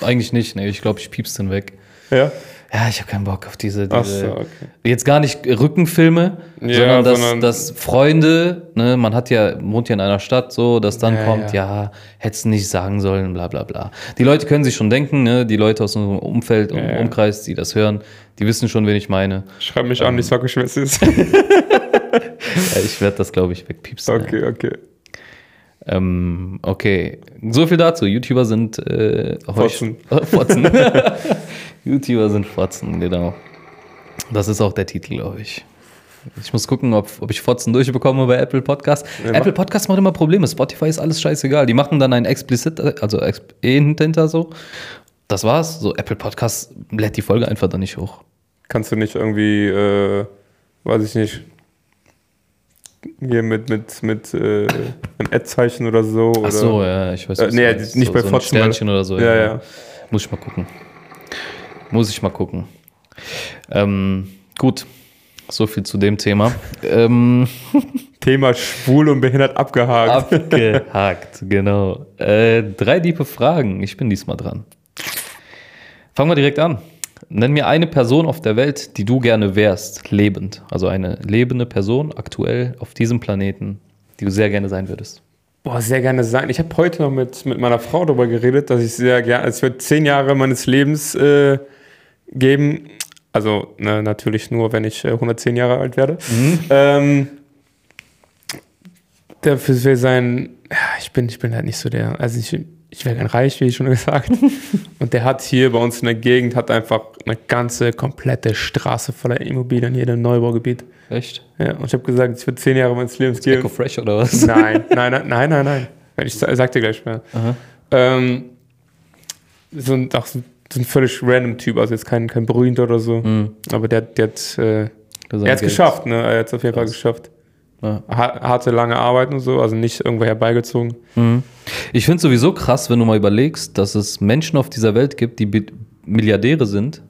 eigentlich nicht, ne? Ich glaube, ich piep's den weg. Ja. Ja, ich habe keinen Bock auf diese, diese so, okay. jetzt gar nicht Rückenfilme, Ja, sondern, dass, sondern- dass Freunde, ne, man hat ja, wohnt ja in einer Stadt so, dass dann Ja, kommt, ja. ja, hättest nicht sagen sollen, bla bla bla. Die Leute können sich schon denken, ne, die Leute aus unserem Umfeld und Ja. Umkreis, die das hören, die wissen schon, wen ich meine. Schreib mich an, ich sag euch, wer es ist. [laughs] Ich werde das, glaube ich, wegpiepsen. okay, okay. Ähm, okay, so viel dazu. YouTuber sind äh, Fotzen. [laughs] Fotzen. [laughs] YouTuber sind Fotzen, genau. Das ist auch der Titel, glaube ich. Ich muss gucken, ob, ob ich Fotzen durchbekomme bei Apple Podcast. Ja, Apple. Podcast macht immer Probleme. Spotify ist alles scheißegal. Die machen dann ein explicit, also eh hinter so. Das war's. So Apple Podcast lädt die Folge einfach dann nicht hoch. Kannst du nicht irgendwie, äh, weiß ich nicht, hier mit, mit, mit äh, einem Ad-Zeichen oder so? Ach oder? so, ja, ich weiß Äh, was du nee, nicht so, bei so Fotzen, Sternchen oder so. Ja, ja. Muss ich mal gucken. Muss ich mal gucken. Ähm, gut, so viel zu dem Thema. ähm, [laughs] Thema schwul und behindert abgehakt. abgehakt, genau. Äh, drei diepe Fragen. Ich bin diesmal dran. Fangen wir direkt an. Nenn mir eine Person auf der Welt, die du gerne wärst, lebend. Also eine lebende Person aktuell auf diesem Planeten, die du sehr gerne sein würdest. Boah, sehr gerne sein. Ich habe heute noch mit, mit meiner Frau darüber geredet, dass ich sehr gerne, also ich würde zehn Jahre meines Lebens äh, geben. Also ne, natürlich nur, wenn ich äh, 110 Jahre alt werde. Ähm, dafür will sein, ja, ich bin, ich bin halt nicht so der, also ich, ich wäre gern reich, wie schon gesagt. [laughs] Und der hat hier bei uns in der Gegend, hat einfach eine ganze, komplette Straße voller Immobilien im Neubaugebiet. Echt? Ja, und ich habe gesagt, ich würde zehn Jahre meines Lebens geben. Eco Fresh oder was? Nein, nein, nein, nein, nein, nein. [laughs] Ich sa- sag dir gleich mehr. Aha. Ähm, so ein, auch so, so ein völlig random Typ, also jetzt kein, kein berühmter oder so. Mhm. Aber der, der hat, äh, er hat es geschafft, ne? Er hat es auf jeden Fall geschafft. Ja. Ha harte, lange Arbeit und so, also nicht irgendwo herbeigezogen. Mhm. Ich finde es sowieso krass, wenn du mal überlegst, dass es Menschen auf dieser Welt gibt, die Milliardäre sind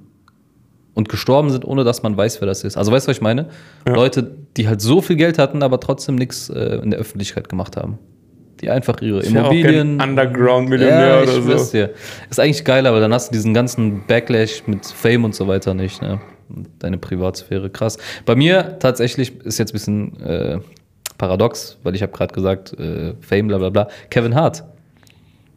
und gestorben sind, ohne dass man weiß, wer das ist. Also weißt du, was ich meine? Ja. Leute, die halt so viel Geld hatten, aber trotzdem nichts äh, in der Öffentlichkeit gemacht haben. Die einfach ihre Ich Immobilien. Underground-Millionär ja, oder so. dir. Ist eigentlich geil, aber dann hast du diesen ganzen Backlash mit Fame und so weiter nicht. Ne? Deine Privatsphäre, krass. Bei mir tatsächlich ist jetzt ein bisschen äh, paradox, weil ich habe gerade gesagt, äh, Fame, bla bla bla. Kevin Hart.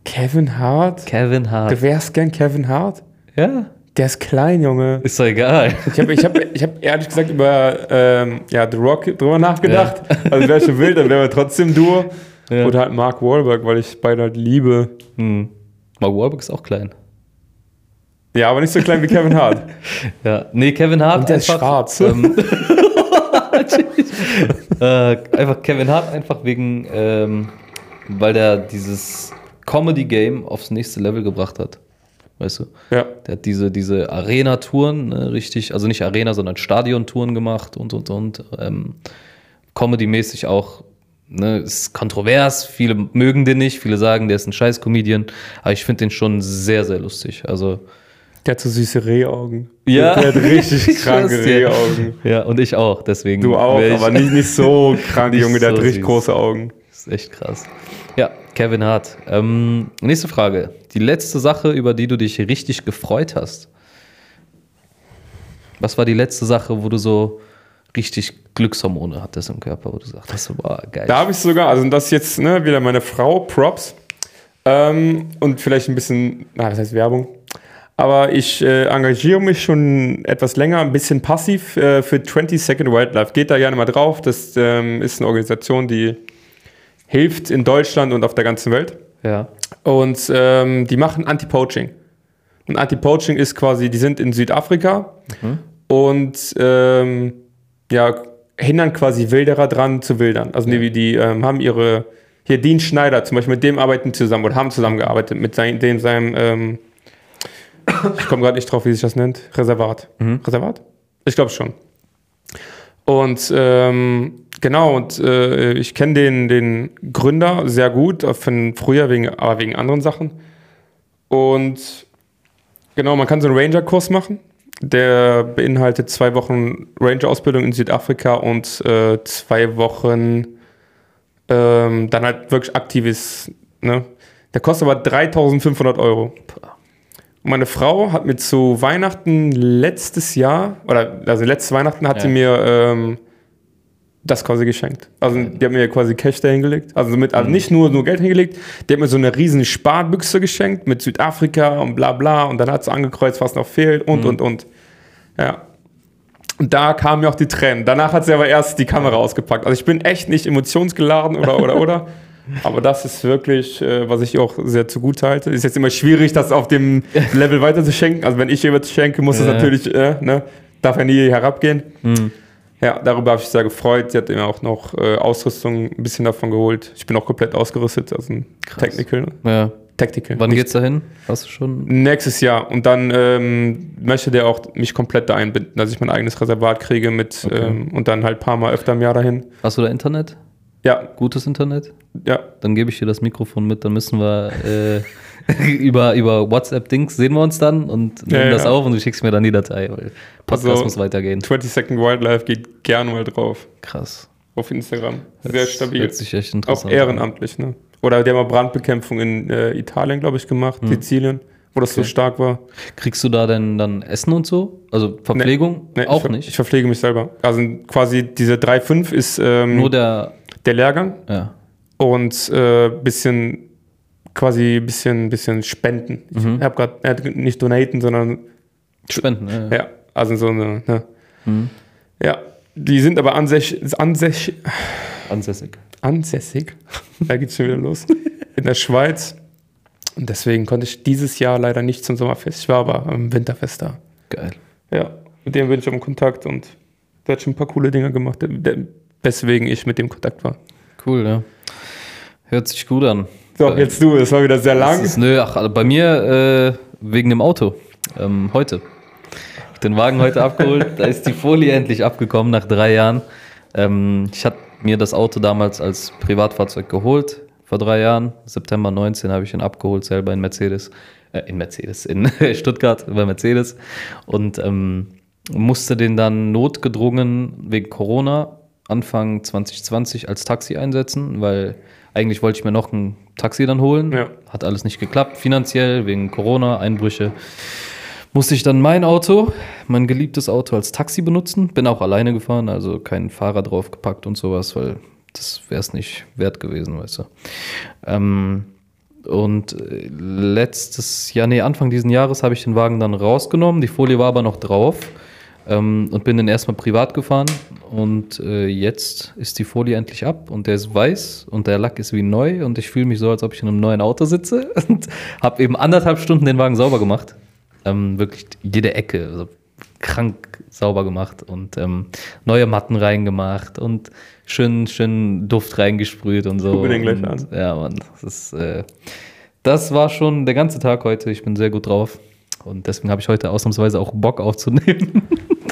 Kevin Hart? Kevin Hart. Du wärst gern Kevin Hart? Ja, Der ist klein, Junge. ist doch egal. Ich habe ich hab, ich hab ehrlich gesagt über ähm, ja, The Rock drüber nachgedacht. Also wäre schon wild, dann wären wir trotzdem Duo. Ja. Oder halt Mark Wahlberg, weil ich beide halt liebe. Hm. Mark Wahlberg ist auch klein. Ja, aber nicht so klein wie Kevin Hart. [laughs] Ja, nee, Kevin Hart Und der ist schwarz. [laughs] Ähm, [laughs] äh, einfach Kevin Hart einfach wegen, ähm, weil der dieses Comedy-Game aufs nächste Level gebracht hat. Weißt du? Ja. Der hat diese, diese Arena-Touren, ne, richtig, also nicht Arena, sondern Stadion-Touren gemacht und und und. Ähm, Comedy-mäßig auch, ne, ist kontrovers, viele mögen den nicht, viele sagen, der ist ein Scheiß-Comedian, aber ich finde den schon sehr, sehr lustig. Also, Der hat so süße Rehaugen. Ja. Der hat richtig [laughs] Ich kranke. Rehaugen. ja, und ich auch, deswegen. Du auch, aber nicht, nicht so [laughs] krank, Nicht Junge. Der so hat richtig süß. große Augen. Das ist echt krass. Ja, Kevin Hart. Ähm, nächste Frage. Die letzte Sache, über die du dich richtig gefreut hast. Was war die letzte Sache, wo du so richtig Glückshormone hat das im Körper, wo du sagst, das war geil. Da habe ich sogar, also das ist jetzt ne, wieder meine Frau, Props. Ähm, und vielleicht ein bisschen, na, das heißt Werbung. Aber ich äh, engagiere mich schon etwas länger, ein bisschen passiv äh, für 20 Second Wildlife. Geht da gerne mal drauf. Das ähm, ist eine Organisation, die hilft in Deutschland und auf der ganzen Welt. ja. Und ähm, die machen Anti-Poaching. Und Anti-Poaching ist quasi, die sind in Südafrika und ähm, ja, hindern quasi Wilderer dran zu wildern. Also die, die ähm, haben ihre, hier Dean Schneider zum Beispiel, mit dem arbeiten zusammen oder haben zusammengearbeitet mit sein, dem seinem, ähm, ich komme gerade nicht drauf, wie sich das nennt, Reservat. Reservat? Ich glaube schon. Und ähm, genau, und äh, ich kenne den, den Gründer sehr gut, von früher, wegen, aber wegen anderen Sachen. Und genau, man kann so einen Ranger-Kurs machen. Der beinhaltet zwei Wochen Ranger-Ausbildung in Südafrika und äh, zwei Wochen ähm, dann halt wirklich aktives. Ne? Der kostet aber 3500 Euro. Und meine Frau hat mir zu Weihnachten letztes Jahr, oder also letztes Weihnachten hat Ja. sie mir ähm, das quasi geschenkt. Also die hat mir quasi Cash da hingelegt. Also, mit, also nicht nur, nur Geld hingelegt, die hat mir so eine riesen Sparbüchse geschenkt mit Südafrika und bla bla. Und dann hat sie angekreuzt, was noch fehlt und und und. Ja. Und da kamen mir auch die Tränen. Danach hat sie aber erst die Kamera ausgepackt. Also ich bin echt nicht emotionsgeladen oder oder oder. [laughs] Aber das ist wirklich, äh, was ich auch sehr zugute halte. Ist jetzt immer schwierig, das auf dem Level weiter zu schenken. Also wenn ich was schenke, muss es Ja. natürlich, äh, ne, darf er nie herabgehen. Mhm. Ja, darüber habe ich sehr gefreut. Sie hat mir auch noch äh, Ausrüstung ein bisschen davon geholt. Ich bin auch komplett ausgerüstet, also ein. Technical. ja. Tactical. Wann Nicht- geht's dahin? Hast du schon? Nächstes Jahr. Und dann ähm, möchte der auch mich komplett da einbinden, dass ich mein eigenes Reservat kriege mit Okay. ähm, und dann halt ein paar Mal öfter im Jahr dahin. Hast du da Internet? Ja, Gutes Internet? ja. Dann gebe ich dir das Mikrofon mit, dann müssen wir äh, [laughs] [laughs] über, über WhatsApp-Dings sehen wir uns dann und nehmen Ja, das ja. auf und du schickst mir dann die Datei, weil Podcast Also- muss weitergehen. 20 Second Wildlife geht gerne mal drauf. Krass. Auf Instagram. Sehr Das stabil. Hört sich echt Auch interessant ehrenamtlich, ne? Oder der hat mal Brandbekämpfung in äh, Italien, glaube ich, gemacht, Hm. Sizilien, wo das so Okay. stark war. Kriegst du da denn dann Essen und so? Also Verpflegung? Nee, Auch ich, ver- nicht. Ich verpflege mich selber. Also quasi diese 3,5 ist ähm, Nur der, der Lehrgang ja. und äh, bisschen quasi bisschen, bisschen spenden. Ich Mhm. habe gerade nicht donaten, sondern Spenden. Ja. ja, also so eine, ne? Mhm. Ja, die sind aber ansässig, ansässig, Ansässig. ansässig. da geht's schon wieder los. In der Schweiz. Und deswegen konnte ich dieses Jahr leider nicht zum Sommerfest. Ich war aber am Winterfest da. Geil. Ja, mit dem bin ich im Kontakt und der hat schon ein paar coole Dinge gemacht, weswegen ich mit dem Kontakt war. Cool, ja. Hört sich gut an. So, Äh, jetzt du, das war wieder sehr lang. Ist, nö, ach, also bei mir äh, wegen dem Auto. Ähm, heute. Ich den Wagen heute abgeholt. Da ist die Folie endlich abgekommen nach drei Jahren. Ähm, ich hatte mir das Auto damals als Privatfahrzeug geholt. Vor drei Jahren. September 19 habe ich ihn abgeholt, selber in Mercedes. Äh, in Mercedes, in [laughs] Stuttgart bei Mercedes. Und ähm, musste den dann notgedrungen wegen Corona Anfang 2020 als Taxi einsetzen, weil eigentlich wollte ich mir noch ein Taxi dann holen. Ja. Hat alles nicht geklappt, finanziell, wegen Corona, Einbrüche. Musste ich dann mein Auto, mein geliebtes Auto als Taxi benutzen. Bin auch alleine gefahren, also keinen Fahrer draufgepackt und sowas, weil das wäre es nicht wert gewesen, weißt du. Ähm, und äh, letztes Jahr, nee, Anfang diesen Jahres habe ich den Wagen dann rausgenommen. Die Folie war aber noch drauf ähm, und bin dann erstmal privat gefahren. Und äh, jetzt ist die Folie endlich ab und der ist weiß und der Lack ist wie neu und ich fühle mich so, als ob ich in einem neuen Auto sitze [laughs] und habe eben anderthalb Stunden den Wagen sauber gemacht. Ähm, wirklich jede Ecke, also krank sauber gemacht und ähm, neue Matten reingemacht und schön, schön Duft reingesprüht und so. Guck mir den gleich und, an. Ja, Mann, das ist, äh, das war schon der ganze Tag heute. Ich bin sehr gut drauf und deswegen habe ich heute ausnahmsweise auch Bock aufzunehmen.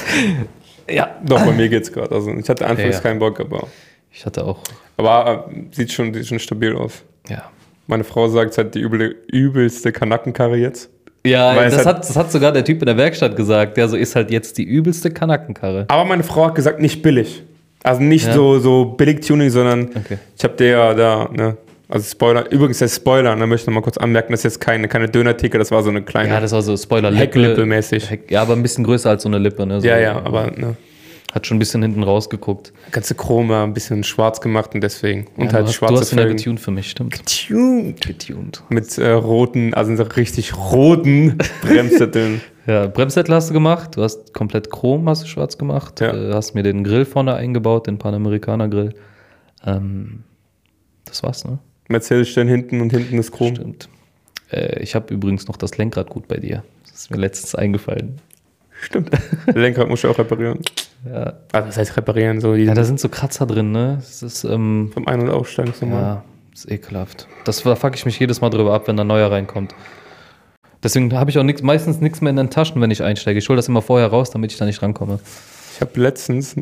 [laughs] ja, Doch, bei mir geht's gerade. Also ich hatte anfangs Ja, ja. keinen Bock, aber, ich hatte auch, aber äh, sieht, schon, sieht schon stabil aus. ja. Meine Frau sagt, es hat die üble, übelste Kanackenkarre jetzt. Ja, Weil das hat- hat, das hat sogar der Typ in der Werkstatt gesagt. Der so ist halt jetzt die übelste Kanackenkarre. Aber meine Frau hat gesagt, nicht billig. Also nicht Ja. so, so billig Tuning, sondern Okay. ich habe der da, ne, also Spoiler, übrigens der Spoiler, da möchte ich noch mal kurz anmerken, das ist jetzt keine, keine Döner-Theke, das war so eine kleine Ja, das war so Spoiler-Lippe. Hecklippe-mäßig. Heck- Ja, aber ein bisschen größer als so eine Lippe. Ne? So, Ja, ja, aber ne. Hat schon ein bisschen hinten rausgeguckt. Ganze Chrome ein bisschen schwarz gemacht und deswegen. Und Ja, halt du hast, schwarze du hast ihn ja getuned für mich, stimmt. Tuned. Getuned. Mit äh, roten, also so richtig roten [laughs] Bremssätteln. Ja, Bremssättel hast du gemacht, du hast komplett Chrom, hast du schwarz gemacht, Ja. äh, hast mir den Grill vorne eingebaut, den Panamericana Grill. Ähm, das war's, ne? Mercedes-Stern hinten und hinten ist Chrom. Stimmt. Äh, ich habe übrigens noch das Lenkrad gut bei dir. Das ist mir letztens eingefallen. Stimmt. Lenkrad muss ich auch reparieren. Ja, Also das heißt reparieren, so die ja da sind so Kratzer drin, ne? Das ist, ähm, vom Ein- und Aussteigen ist normal. ja, ist ekelhaft. Das da fuck ich mich jedes Mal drüber ab, wenn da neuer reinkommt. Deswegen habe ich auch nix, meistens nichts mehr in den Taschen, wenn ich einsteige. Ich hole das immer vorher raus, damit ich da nicht rankomme. Ich habe letztens,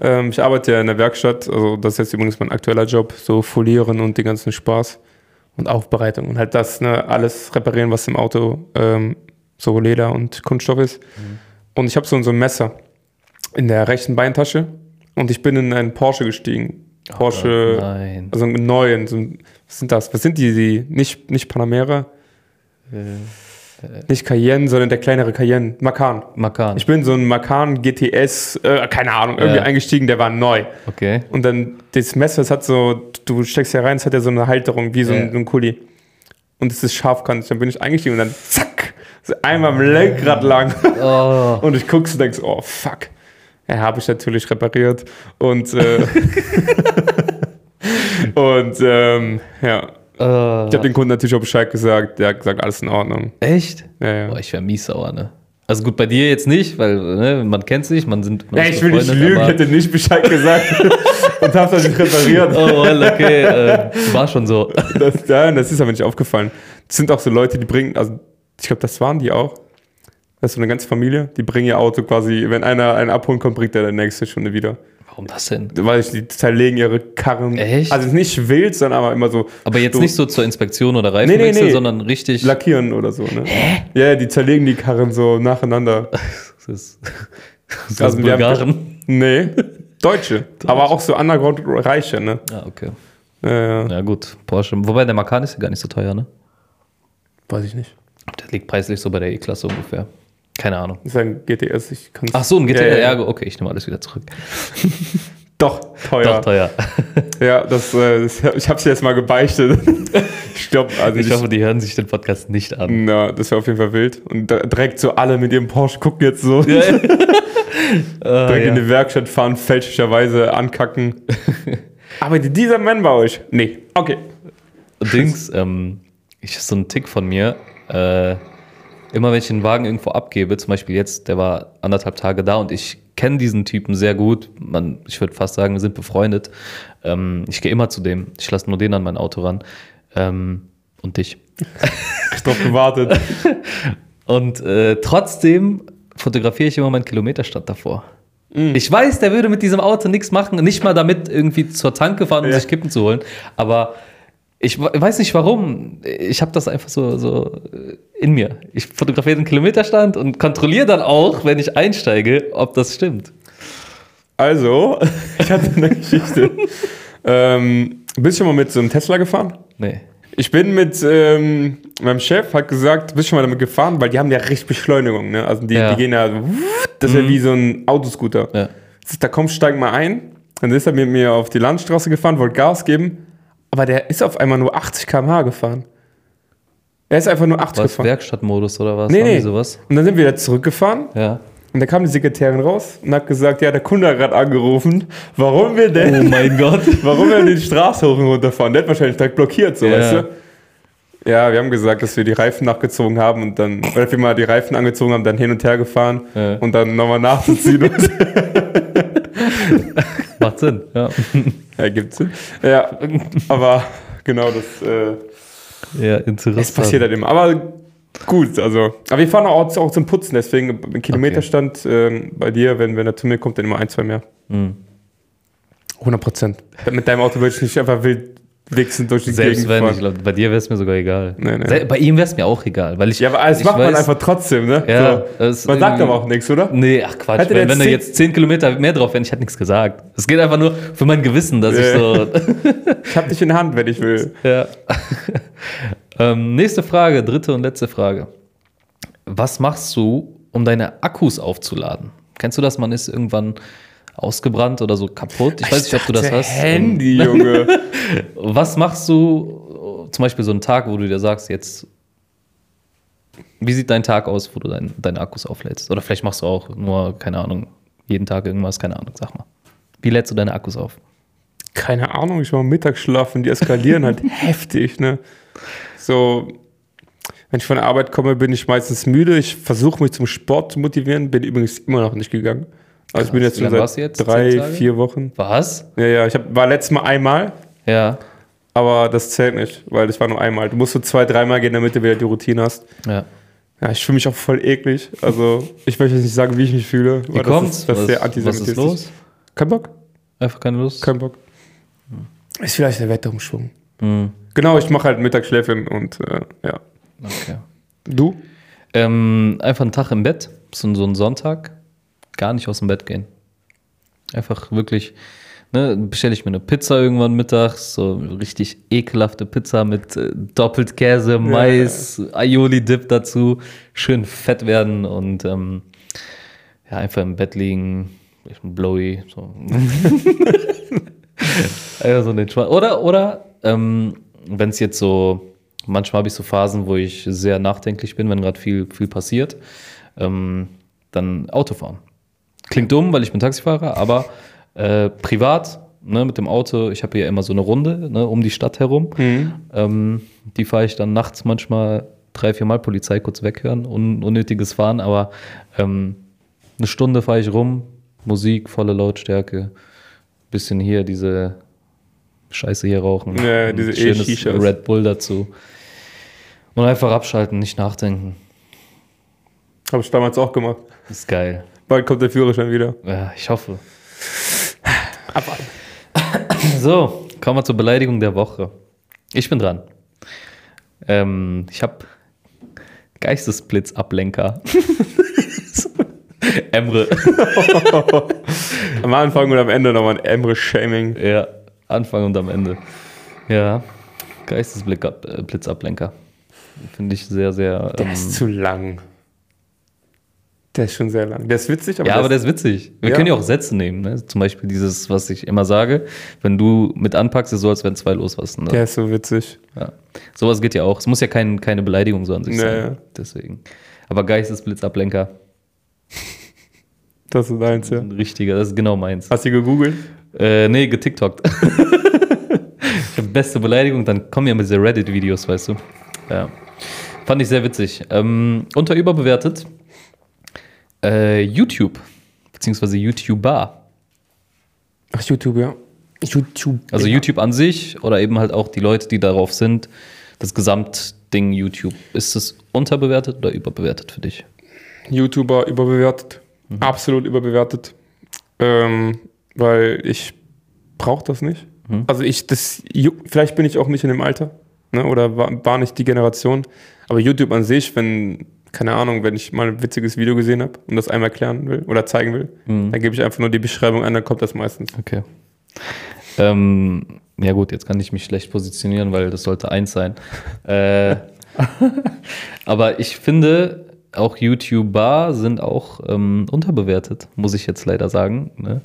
ähm, ich arbeite ja in der Werkstatt, also das ist jetzt übrigens mein aktueller Job, so Folieren und den ganzen Spaß und Aufbereitung und halt das, ne, alles reparieren, was im Auto ähm, so Leder und Kunststoff ist. Und ich habe so, so ein Messer in der rechten Beintasche und ich bin in einen Porsche gestiegen. Porsche, Nein. also einen neuen, so ein, was sind das? Was sind die? die nicht, nicht Panamera, nicht Cayenne, sondern der kleinere Cayenne, Macan. Makan. Ich bin so ein Macan GTS, äh, keine Ahnung, irgendwie Ja. eingestiegen, der war neu. okay. Und dann das Messer, das hat so, du steckst ja rein, es hat ja so eine Halterung, wie so ein, Ja. so ein Kuli. Und es ist scharfkantig. Dann bin ich eingestiegen und dann zack, so einmal am Lenkrad lang. Oh. [laughs] Und ich guckst und denkst, oh fuck. Ja, habe ich natürlich repariert. Und, äh, [laughs] [laughs] und ähm, ja, Äh, ich habe den Kunden natürlich auch Bescheid gesagt. Der hat gesagt, alles in Ordnung. echt? Ja, ja. Boah, ich wäre mies sauer, ne? Also gut, bei dir jetzt nicht, weil ne, man kennt sich, man sind. Man Ja, ich will nicht lügen, ich hätte nicht Bescheid gesagt [laughs] und hab's dann nicht repariert. Oh, well, okay, äh, war schon so. [laughs] Das, ja, das ist aber nicht aufgefallen. Das sind auch so Leute, die bringen, also ich glaube, das waren die auch. Das ist so eine ganze Familie, die bringen ihr Auto quasi, wenn einer einen abholen kommt, bringt der der nächste Stunde wieder. Warum das denn? Weil ich, die zerlegen ihre Karren. Echt? Also nicht wild, sondern aber immer so. Aber jetzt nicht so zur Inspektion oder Reifenwechsel, Nee, nee, nee. sondern richtig. Lackieren oder so, ne? Hä? Ja, die zerlegen die Karren so nacheinander. [laughs] Das ist, das Also wir haben- Bulgaren. Nee, Deutsche. Aber auch so Underground-Reiche, ne? Ja, okay. Ja, ja. Ja, gut. Porsche. Wobei der Macan ist ja gar nicht so teuer, ne? Weiß ich nicht. Der liegt preislich so bei der E-Klasse ungefähr. Keine Ahnung. Das ist ein GTS, ich kann Ach so, ein GTR. Ja, Ja, ja. okay, ich nehme alles wieder zurück. [laughs] Doch, teuer. Doch, teuer. [laughs] Ja, das, äh, das, ich habe es jetzt mal gebeichtet. [laughs] ich glaube, also Ich ich, hoffe, die hören sich den Podcast nicht an. na, das wäre auf jeden Fall wild. Und direkt so alle mit ihrem Porsche gucken jetzt so, Ja, ja. Ah, direkt in ja. die Werkstatt fahren, fälschlicherweise ankacken. Arbeitet dieser Mann bei euch? Nee. Okay. Dings, ähm, ich so ein Tick von mir. Äh, immer wenn ich den Wagen irgendwo abgebe, zum Beispiel jetzt, der war anderthalb Tage da und ich kenne diesen Typen sehr gut. Man, ich würde fast sagen, wir sind befreundet. Ähm, ich gehe immer zu dem. Ich lasse nur den an mein Auto ran. Ähm, und dich. Ich drauf gewartet. [laughs] Und äh, trotzdem fotografiere ich immer meinen Kilometerstand davor. Mm. Ich weiß, der würde mit diesem Auto nichts machen, nicht mal damit irgendwie zur Tanke fahren, um Ja. sich Kippen zu holen. Aber ich we- weiß nicht warum. Ich habe das einfach so, so äh, in mir. Ich fotografiere den Kilometerstand und kontrolliere dann auch, wenn ich einsteige, ob das stimmt. Also, [laughs] ich hatte eine Geschichte. ähm, bist du schon mal mit so einem Tesla gefahren? Nee. Ich bin mit ähm, meinem Chef, hat gesagt, bist du schon mal damit gefahren, weil die haben ja richtig Beschleunigung, ne? Also die, Ja. die gehen ja, so, das ist ja wie so ein Autoscooter. Ja. Da kommst, steig mal ein, dann ist er mit mir auf die Landstraße gefahren, wollte Gas geben, aber der ist auf einmal nur 80 km/h gefahren. Er ist einfach nur 80 Was, gefahren. Werkstattmodus oder was? Nee, Haben nee. sowas? Und dann sind wir wieder zurückgefahren Ja. und da kam die Sekretärin raus und hat gesagt, ja, der Kunde hat gerade angerufen, warum wir denn, Oh mein Gott. [laughs] warum wir die Straße hoch und runter fahren. Der hat wahrscheinlich direkt blockiert, so, Ja. weißt du? Ja, wir haben gesagt, dass wir die Reifen nachgezogen haben und dann, oder wir mal die Reifen angezogen haben, dann hin und her gefahren Ja. und dann nochmal nachzuziehen. [laughs] [laughs] Macht Sinn. Ja. [laughs] ja, gibt's Sinn. Ja, aber genau, das, äh, ja, interessant. es passiert halt immer. Aber gut, also, aber wir fahren auch, auch zum Putzen, deswegen im Kilometerstand ähm, bei dir, wenn, wenn er zu mir kommt, dann immer ein, zwei mehr. Mhm. 100 Prozent. Mit deinem Auto würde ich nicht einfach wild wichsen durch die Selbst Gegend wenn, fahren. ich glaube, bei dir wäre es mir sogar egal. Nee, nee. Bei ihm wäre es mir auch egal, weil ich. Ja, aber das ich macht man weiß- einfach trotzdem, ne? Ja, so. Man sagt aber auch nichts, oder? Nee, ach Quatsch. Wenn, wenn da jetzt 10 Kilometer mehr drauf wären, ich hätte nichts gesagt. Es geht einfach nur für mein Gewissen, dass ich Ja. so. [laughs] Ich hab dich in der Hand, wenn ich will. [laughs] ja. [laughs] ähm, nächste Frage, dritte und letzte Frage. Was machst du, um deine Akkus aufzuladen? Kennst du das? Man ist irgendwann ausgebrannt oder so kaputt. Ich weiß nicht, ob du das hast. Handy, Junge. [laughs] Was machst du zum Beispiel so einen Tag, wo du dir sagst, jetzt, wie sieht dein Tag aus, wo du dein, deine Akkus auflädst? Oder vielleicht machst du auch nur, keine Ahnung, jeden Tag irgendwas, keine Ahnung, sag mal. Wie lädst du deine Akkus auf? Keine Ahnung, ich war Mittagsschlafen, die eskalieren halt [laughs] heftig, ne? So, wenn ich von der Arbeit komme, bin ich meistens müde. Ich versuche mich zum Sport zu motivieren, bin übrigens immer noch nicht gegangen. Also ich bin jetzt schon seit jetzt? Drei, vier Wochen. Was? Ja, ja, ich hab, war letztes Mal einmal, Ja. aber das zählt nicht, weil das war nur einmal. Du musst so zwei, dreimal gehen, damit du wieder die Routine hast. Ja. Ja, ich fühle mich auch voll eklig. Also, ich möchte jetzt nicht sagen, wie ich mich fühle. Wie das kommt's? Ist, das ist sehr was, was ist los? Kein Bock? Einfach keine Lust? Kein Bock. Ist vielleicht der Wetterumschwung. Hm. Genau, ich mache halt Mittagsschläfchen und äh, ja. Okay. Du? Ähm, einfach einen Tag im Bett, so, so ein Sonntag, gar nicht aus dem Bett gehen. Einfach wirklich, ne, bestelle ich mir eine Pizza irgendwann mittags, so richtig ekelhafte Pizza mit äh, doppelt Käse, Mais, Aioli-Dip dazu, schön fett werden und ähm, ja, einfach im Bett liegen, bisschen blowy, so. [laughs] einfach so den Schwa- Oder, oder, ähm, wenn es jetzt so, manchmal habe ich so Phasen, wo ich sehr nachdenklich bin, wenn gerade viel, viel passiert, ähm, dann Autofahren. Klingt dumm, weil ich bin Taxifahrer, aber äh, privat, ne, mit dem Auto, ich habe hier immer so eine Runde ne, um die Stadt herum. Ähm, die fahre ich dann nachts manchmal drei, vier Mal Polizei kurz weghören, un unnötiges Fahren, aber ähm, eine Stunde fahre ich rum, Musik, volle Lautstärke, bisschen hier diese Scheiße hier rauchen. Ja, diese schönes E-Shishas. Red Bull dazu. Und einfach abschalten, nicht nachdenken. Habe ich damals auch gemacht. Ist geil. Bald kommt der Führerschein wieder. Ja, ich hoffe. So, kommen wir zur Beleidigung der Woche. Ich bin dran. Ähm, ich habe Geistesblitzablenker. [laughs] Emre. Am Anfang und am Ende nochmal ein Emre-Shaming. Ja, Anfang und am Ende. Ja, Geistesblitzablenker. Finde ich sehr, sehr. Der ähm, ist zu lang. Der ist schon sehr lang. Der ist witzig, aber ja, aber der ist, witzig. Wir Ja. können ja auch Sätze nehmen. Ne? Zum Beispiel dieses, was ich immer sage, wenn du mit anpackst, ist so, als wenn zwei los was. Ne? der ist so witzig. Ja. Sowas geht ja auch. Es muss ja kein, keine Beleidigung so an sich Nee, sein. Deswegen. Aber Geistesblitzablenker, [laughs] Das ist eins, ja. ein richtiger, das ist genau meins. Hast du gegoogelt? Äh, nee, getiktokt. [laughs] Beste Beleidigung, dann kommen ja mit diese Reddit-Videos, weißt du. Ja. Fand ich sehr witzig. Ähm, unter überbewertet äh, YouTube, beziehungsweise YouTuber. Ach, YouTube, ja. YouTube. Also. YouTube an sich oder eben halt auch die Leute, die darauf sind, das Gesamtding YouTube. Ist es unterbewertet oder überbewertet für dich? YouTuber überbewertet. Mhm. Absolut überbewertet. Ähm, weil ich brauche das nicht. Mhm. Also ich, das, vielleicht bin ich auch nicht in dem Alter. Ne, oder war, war nicht die Generation. Aber YouTube an sich, wenn, keine Ahnung, wenn ich mal ein witziges Video gesehen habe und das einmal erklären will oder zeigen will, Mhm. dann gebe ich einfach nur die Beschreibung an, dann kommt das meistens. Okay. Ähm, ja gut, jetzt kann ich mich schlecht positionieren, weil das sollte eins sein. [laughs] Äh, aber ich finde, auch YouTuber sind auch ähm, unterbewertet, muss ich jetzt leider sagen. Ne?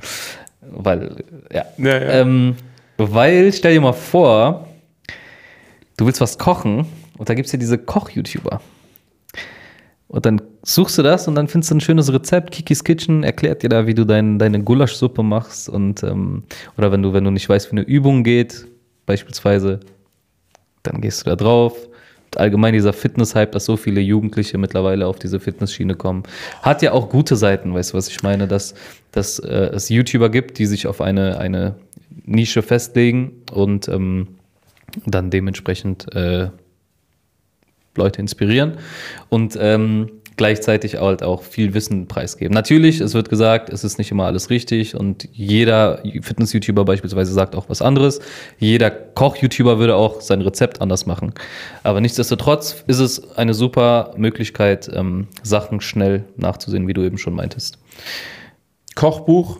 Weil, ja. Ja, ja. Ähm, weil, stell dir mal vor, du willst was kochen und da gibt es ja diese Koch-YouTuber. Und dann suchst du das und dann findest du ein schönes Rezept. Kikis Kitchen erklärt dir da, wie du dein, deine Gulaschsuppe machst. Und, ähm, oder wenn du, wenn du nicht weißt, wie eine Übung geht, beispielsweise, dann gehst du da drauf. Allgemein dieser Fitness-Hype, dass so viele Jugendliche mittlerweile auf diese Fitnessschiene kommen, hat ja auch gute Seiten, weißt du, was ich meine? Dass, dass äh, es YouTuber gibt, die sich auf eine, eine Nische festlegen und ähm, dann dementsprechend äh, Leute inspirieren und ähm, gleichzeitig halt auch viel Wissen preisgeben. Natürlich, es wird gesagt, es ist nicht immer alles richtig und jeder Fitness-YouTuber beispielsweise sagt auch was anderes. Jeder Koch-YouTuber würde auch sein Rezept anders machen. Aber nichtsdestotrotz ist es eine super Möglichkeit, ähm, Sachen schnell nachzusehen, wie du eben schon meintest. Kochbuch.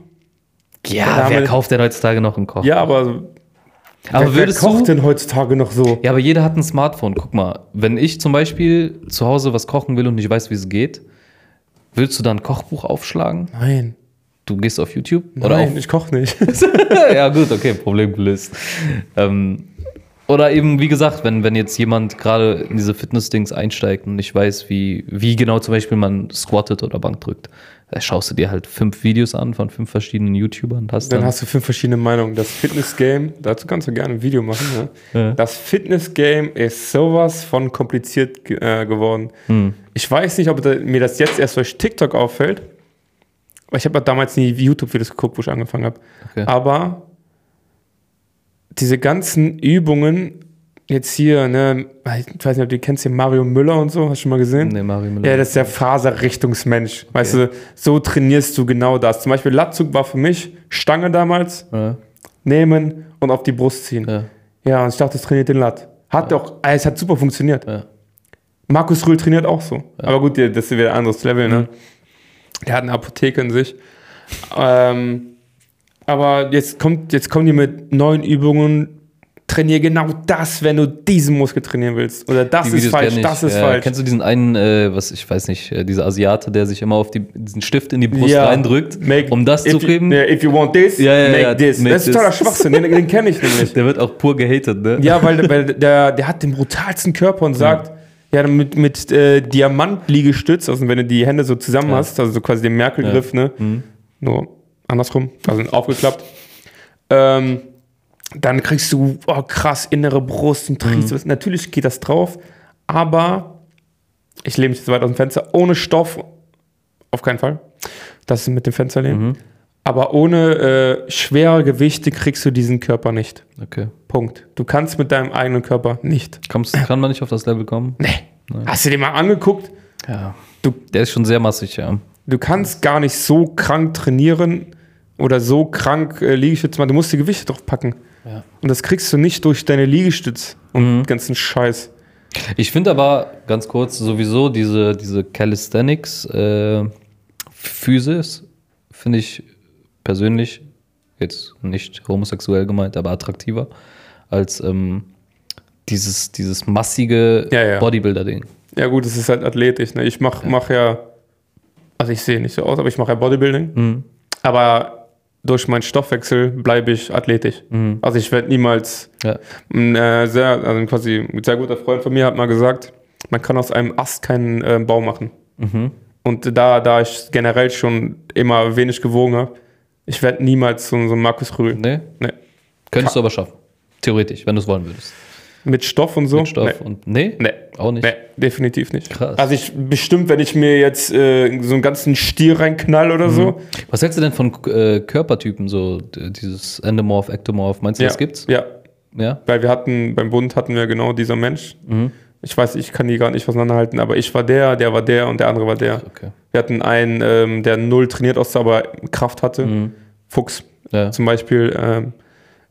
Ja, wer kauft denn heutzutage noch einen Koch? Ja, aber, aber wer, wer kocht du, denn heutzutage noch so? Ja, aber jeder hat ein Smartphone. Guck mal, wenn ich zum Beispiel zu Hause was kochen will und nicht weiß, wie es geht, Willst du dann ein Kochbuch aufschlagen? Nein. Du gehst auf YouTube? Oder Nein, auf ich koche nicht. [laughs] ja, gut, okay, Problem gelöst. Ähm, oder eben, wie gesagt, wenn, wenn jetzt jemand gerade in diese Fitness-Dings einsteigt und nicht weiß, wie, wie genau zum Beispiel man squattet oder Bank drückt, da schaust du dir halt fünf Videos an von fünf verschiedenen YouTubern. Hast Dann dann, hast du fünf verschiedene Meinungen. Das Fitness-Game, dazu kannst du gerne ein Video machen. Ne? Ja. Das Fitness-Game ist sowas von kompliziert äh, geworden. Hm. Ich weiß nicht, ob mir das jetzt erst durch TikTok auffällt. Ich habe damals nie YouTube-Videos geguckt, wo ich angefangen habe. Okay. Aber diese ganzen Übungen, jetzt hier, ne, ich weiß nicht, ob du kennst hier Mario Müller und so, hast du schon mal gesehen? Nee, Mario Müller. Ja, das ist der Faserrichtungsmensch. Weißt du, so trainierst du genau das. Zum Beispiel Latzug war für mich Stange damals, ja, nehmen und auf die Brust ziehen. Ja, ja, und ich dachte, das trainiert den Lat. Hat doch, äh, es hat super funktioniert. ja. Markus Rühl trainiert auch so. Aber gut, das ist wieder ein anderes Level, ne? Mhm. Der hat eine Apotheke in sich. Ähm, aber jetzt kommt, jetzt kommen die mit neuen Übungen. Trainier genau das, wenn du diesen Muskel trainieren willst. Oder das Die ist Videos falsch, das ist Ja, falsch. Kennst du diesen einen, äh, was ich weiß nicht, äh, dieser Asiate, der sich immer auf die, diesen Stift in die Brust Ja. reindrückt, Make- um das zu kriegen? Yeah, if you want this, Ja, ja, make ja, this. make das ist totaler. Schwachsinn, den, den kenne ich [laughs] nämlich. Der wird auch pur gehatet, ne? Ja, weil, weil [laughs] der, der hat den brutalsten Körper und sagt, ja, mit, mit äh, Diamant-Liegestütz, also wenn du die Hände so zusammen hast, also so quasi den Merkel-Griff, ne? Mhm. Nur andersrum, also aufgeklappt. Ähm, dann kriegst du, oh krass, innere Brust und Trizeps. Natürlich geht das drauf, aber ich lehne mich jetzt weit aus dem Fenster. Ohne Stoff, auf keinen Fall. Das ist mit dem Fenster lehnen. Mhm. Aber ohne äh, schwere Gewichte kriegst du diesen Körper nicht. Okay. Punkt. Du kannst mit deinem eigenen Körper nicht. Kommst, kann man nicht auf das Level kommen? Nee. Hast du dir mal angeguckt? Ja. Du, Der ist schon sehr massig, ja. du kannst gar nicht so krank trainieren oder so krank äh, Liegestütze machen. Du musst die Gewichte drauf packen. Ja. Und das kriegst du nicht durch deine Liegestütz und ganzen Scheiß. Ich finde aber ganz kurz sowieso diese, diese Calisthenics äh, Physis finde ich persönlich jetzt nicht homosexuell gemeint, aber attraktiver als ähm, dieses, dieses massige Ja, ja. Bodybuilder-Ding. Ja gut, es ist halt athletisch. Ne? Ich mache mach ja, also ich sehe nicht so aus, aber ich mache ja Bodybuilding. Mhm. Aber durch meinen Stoffwechsel bleibe ich athletisch. Mhm. Also ich werde niemals Ja. Ein äh, sehr, also quasi ein sehr guter Freund von mir hat mal gesagt, man kann aus einem Ast keinen äh, Baum machen. Mhm. Und da, da ich generell schon immer wenig gewogen habe, ich werde niemals so, so ein Markus Rühl. Nee? Nee. Könntest du aber schaffen. Theoretisch, wenn du es wollen würdest. Mit Stoff und so? Mit Stoff Nee. und. Nee? Nee. Auch nicht. Nee, definitiv nicht. Krass. Also ich bestimmt, wenn ich mir jetzt äh, so einen ganzen Stier reinknall oder so. Was hältst du denn von äh, Körpertypen, so dieses Endomorph, Ektomorph? Meinst du, das gibt's? Ja, Ja. weil wir hatten, beim Bund hatten wir genau dieser Mensch. Mhm. Ich weiß, ich kann die gar nicht auseinanderhalten, aber ich war der, der war der und der andere war der. Okay. Wir hatten einen, ähm, der null trainiert aussah, aber Kraft hatte. Mhm. Fuchs Ja. zum Beispiel ähm,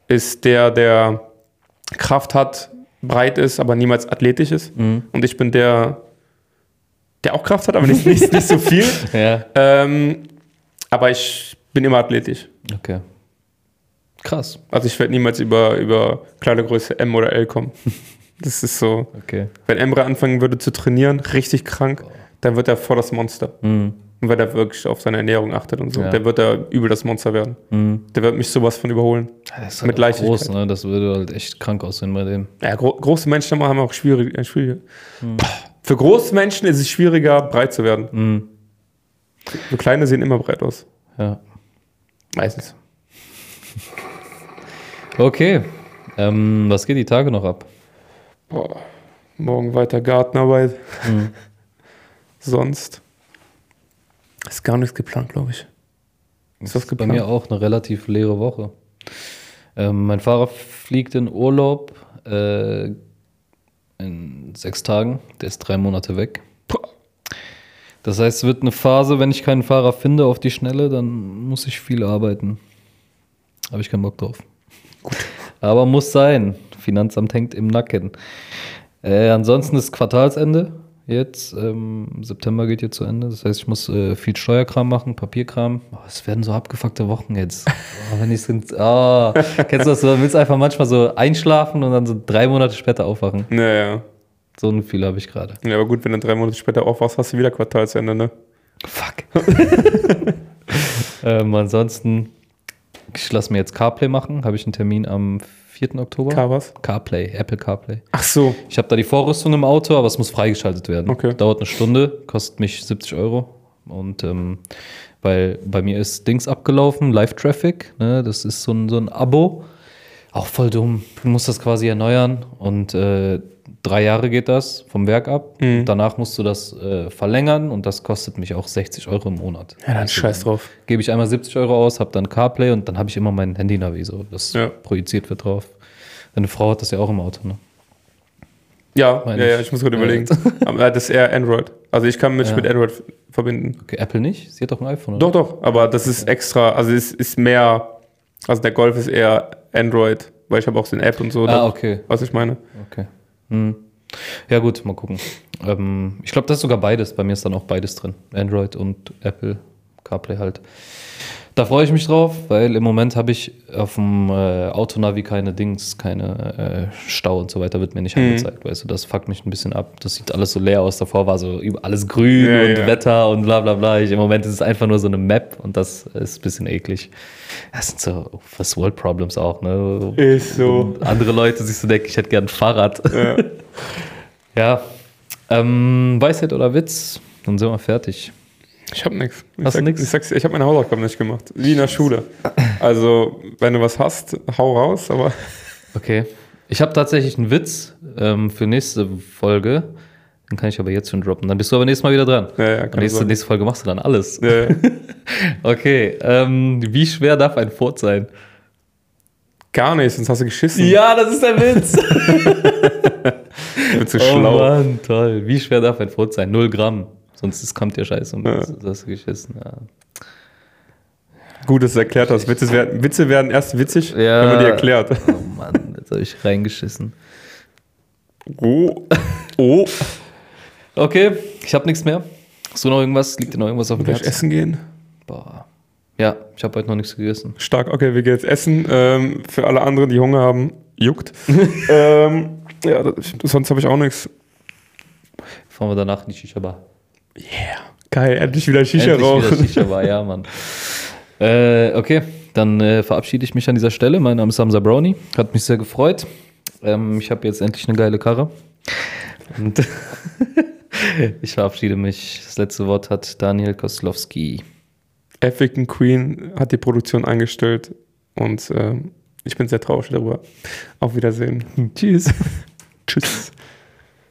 ist der, der Kraft hat, breit ist, aber niemals athletisch ist. Mhm. Und ich bin der, der auch Kraft hat, aber nicht, nicht, nicht so [laughs] viel. Ja. Ähm, aber ich bin immer athletisch. Okay. Krass. Also ich werde niemals über, über kleine Größe M oder L kommen. [laughs] Das ist so. Okay. Wenn Emre anfangen würde zu trainieren, richtig krank, dann wird er voll das Monster. Mhm. Und wenn er wirklich auf seine Ernährung achtet und so, Ja. der wird er übel das Monster werden. Mhm. Der wird mich sowas von überholen. Das ist Mit halt Leichtigkeit. groß, ne? Das würde halt echt krank aussehen bei dem. Ja, gro große Menschen haben auch schwierig, äh, schwierig. Hm. Für große Menschen ist es schwieriger, breit zu werden. Mhm. Für kleine sehen immer breit aus. Ja. Meistens. [laughs] Okay. Ähm, was geht die Tage noch ab? Boah. Morgen weiter Gartenarbeit. Mhm. [laughs] Sonst ist gar nichts geplant, glaube ich. Ist bei geplant? mir auch eine relativ leere Woche. Ähm, mein Fahrer fliegt in Urlaub äh, in sechs Tagen. Der ist drei Monate weg. Das heißt, es wird eine Phase, wenn ich keinen Fahrer finde auf die Schnelle, dann muss ich viel arbeiten. Habe ich keinen Bock drauf. Aber muss sein. Finanzamt hängt im Nacken. Äh, ansonsten ist Quartalsende jetzt. Ähm, September geht jetzt zu Ende. Das heißt, ich muss äh, viel Steuerkram machen, Papierkram. Oh, es werden so abgefuckte Wochen jetzt. Oh, wenn ich sind, oh, kennst du das? Du willst einfach manchmal so einschlafen und dann so drei Monate später aufwachen. Naja. So ein Gefühl habe ich gerade. Ja, aber gut, wenn du drei Monate später aufwachst, hast du wieder Quartalsende, ne? Fuck. [laughs] ähm, ansonsten, ich lasse mir jetzt CarPlay machen. Habe ich einen Termin am 4. Oktober? Car was? CarPlay, Apple CarPlay. Ach so. Ich habe da die Vorrüstung im Auto, aber es muss freigeschaltet werden. Okay. Dauert eine Stunde, kostet mich 70 Euro. Und ähm, weil bei mir ist Dings abgelaufen, Live-Traffic, ne? das ist so ein, so ein Abo. Auch voll dumm. Du musst das quasi erneuern und äh, drei Jahre geht das vom Werk ab. Mhm. Danach musst du das äh, verlängern und das kostet mich auch 60 Euro im Monat. Ja, dann Also scheiß drauf. Gebe ich einmal 70 Euro aus, habe dann CarPlay und dann habe ich immer mein Handy-Navi so, das Ja. projiziert wird drauf. Deine Frau hat das ja auch im Auto, ne? Ja, Meine ja, ja, ich. muss gerade überlegen. [laughs] Das ist eher Android. Also ich kann mich Ja. mit Android verbinden. Okay, Apple nicht? Sie hat doch ein iPhone, oder? Doch, doch, aber das ist extra, also es ist mehr, also der Golf ist eher Android, weil ich habe auch so eine App und so. Ah, okay. Was ich meine. Okay. Hm. Ja, gut, mal gucken. Ähm, ich glaube, das ist sogar beides. Bei mir ist dann auch beides drin. Android und Apple CarPlay halt. Da freue ich mich drauf, weil im Moment habe ich auf dem äh, Autonavi keine Dings, keine äh, Stau und so weiter, wird mir nicht angezeigt. Weißt du, das fuckt mich ein bisschen ab. Das sieht alles so leer aus. Davor war so alles grün Ja, und ja. Wetter und bla bla bla. Ich, Im Moment ist es einfach nur so eine Map und das ist ein bisschen eklig. Das sind so First World Problems auch, ne? Ist so. Und andere Leute siehst du denken, ich hätte gern ein Fahrrad. Ja. [laughs] Ja. Ähm, Weisheit oder Witz? Dann sind wir fertig. Ich habe nichts. Ich, Hast du sag, nix? ich sag's, ich habe meine Hausaufgaben nicht gemacht. Wie in der Schule. Also, wenn du was hast, hau raus, aber [laughs] Okay. Ich habe tatsächlich einen Witz ähm, für nächste Folge. Den kann ich aber jetzt schon droppen. Dann bist du aber nächstes Mal wieder dran. Ja, ja, nächste, nächste Folge machst du dann alles. ja, ja. [laughs] Okay. Ähm, wie schwer darf ein Furz sein? gar nicht, sonst hast du geschissen. Ja, das ist der Witz. [laughs] Wird so oh schlau. Mann, toll. Wie schwer darf ein Furz sein? Null Gramm. Sonst kommt dir Scheiße und Ja. das, hast du geschissen. Ja. Gut, dass du erklärt hast. Witze werden, Witze werden erst witzig, Ja. wenn man die erklärt. Oh Mann, jetzt habe ich reingeschissen. Oh. [laughs] Oh. Okay, ich habe nichts mehr. Hast du noch irgendwas? Liegt dir noch irgendwas auf dem Herzen? essen gehen. Boah. Ja, ich habe heute noch nichts gegessen. Stark, okay, wir gehen jetzt essen. Ähm, für alle anderen, die Hunger haben, juckt. [laughs] ähm, ja, das, sonst habe ich auch nichts. Fahren wir danach in die Shisha-Bar. Geil, endlich wieder Shisha Endlich wieder rauchen. Shisha-Bar, ja, Mann. Äh, okay, dann äh, verabschiede ich mich an dieser Stelle. Mein Name ist Hamza Brownie. Hat mich sehr gefreut. Ähm, ich habe jetzt endlich eine geile Karre. Und [laughs] ich verabschiede mich. Das letzte Wort hat Daniel Koslowski. African Queen hat die Produktion eingestellt und ähm, ich bin sehr traurig darüber. Auf Wiedersehen. Tschüss. [laughs] Tschüss.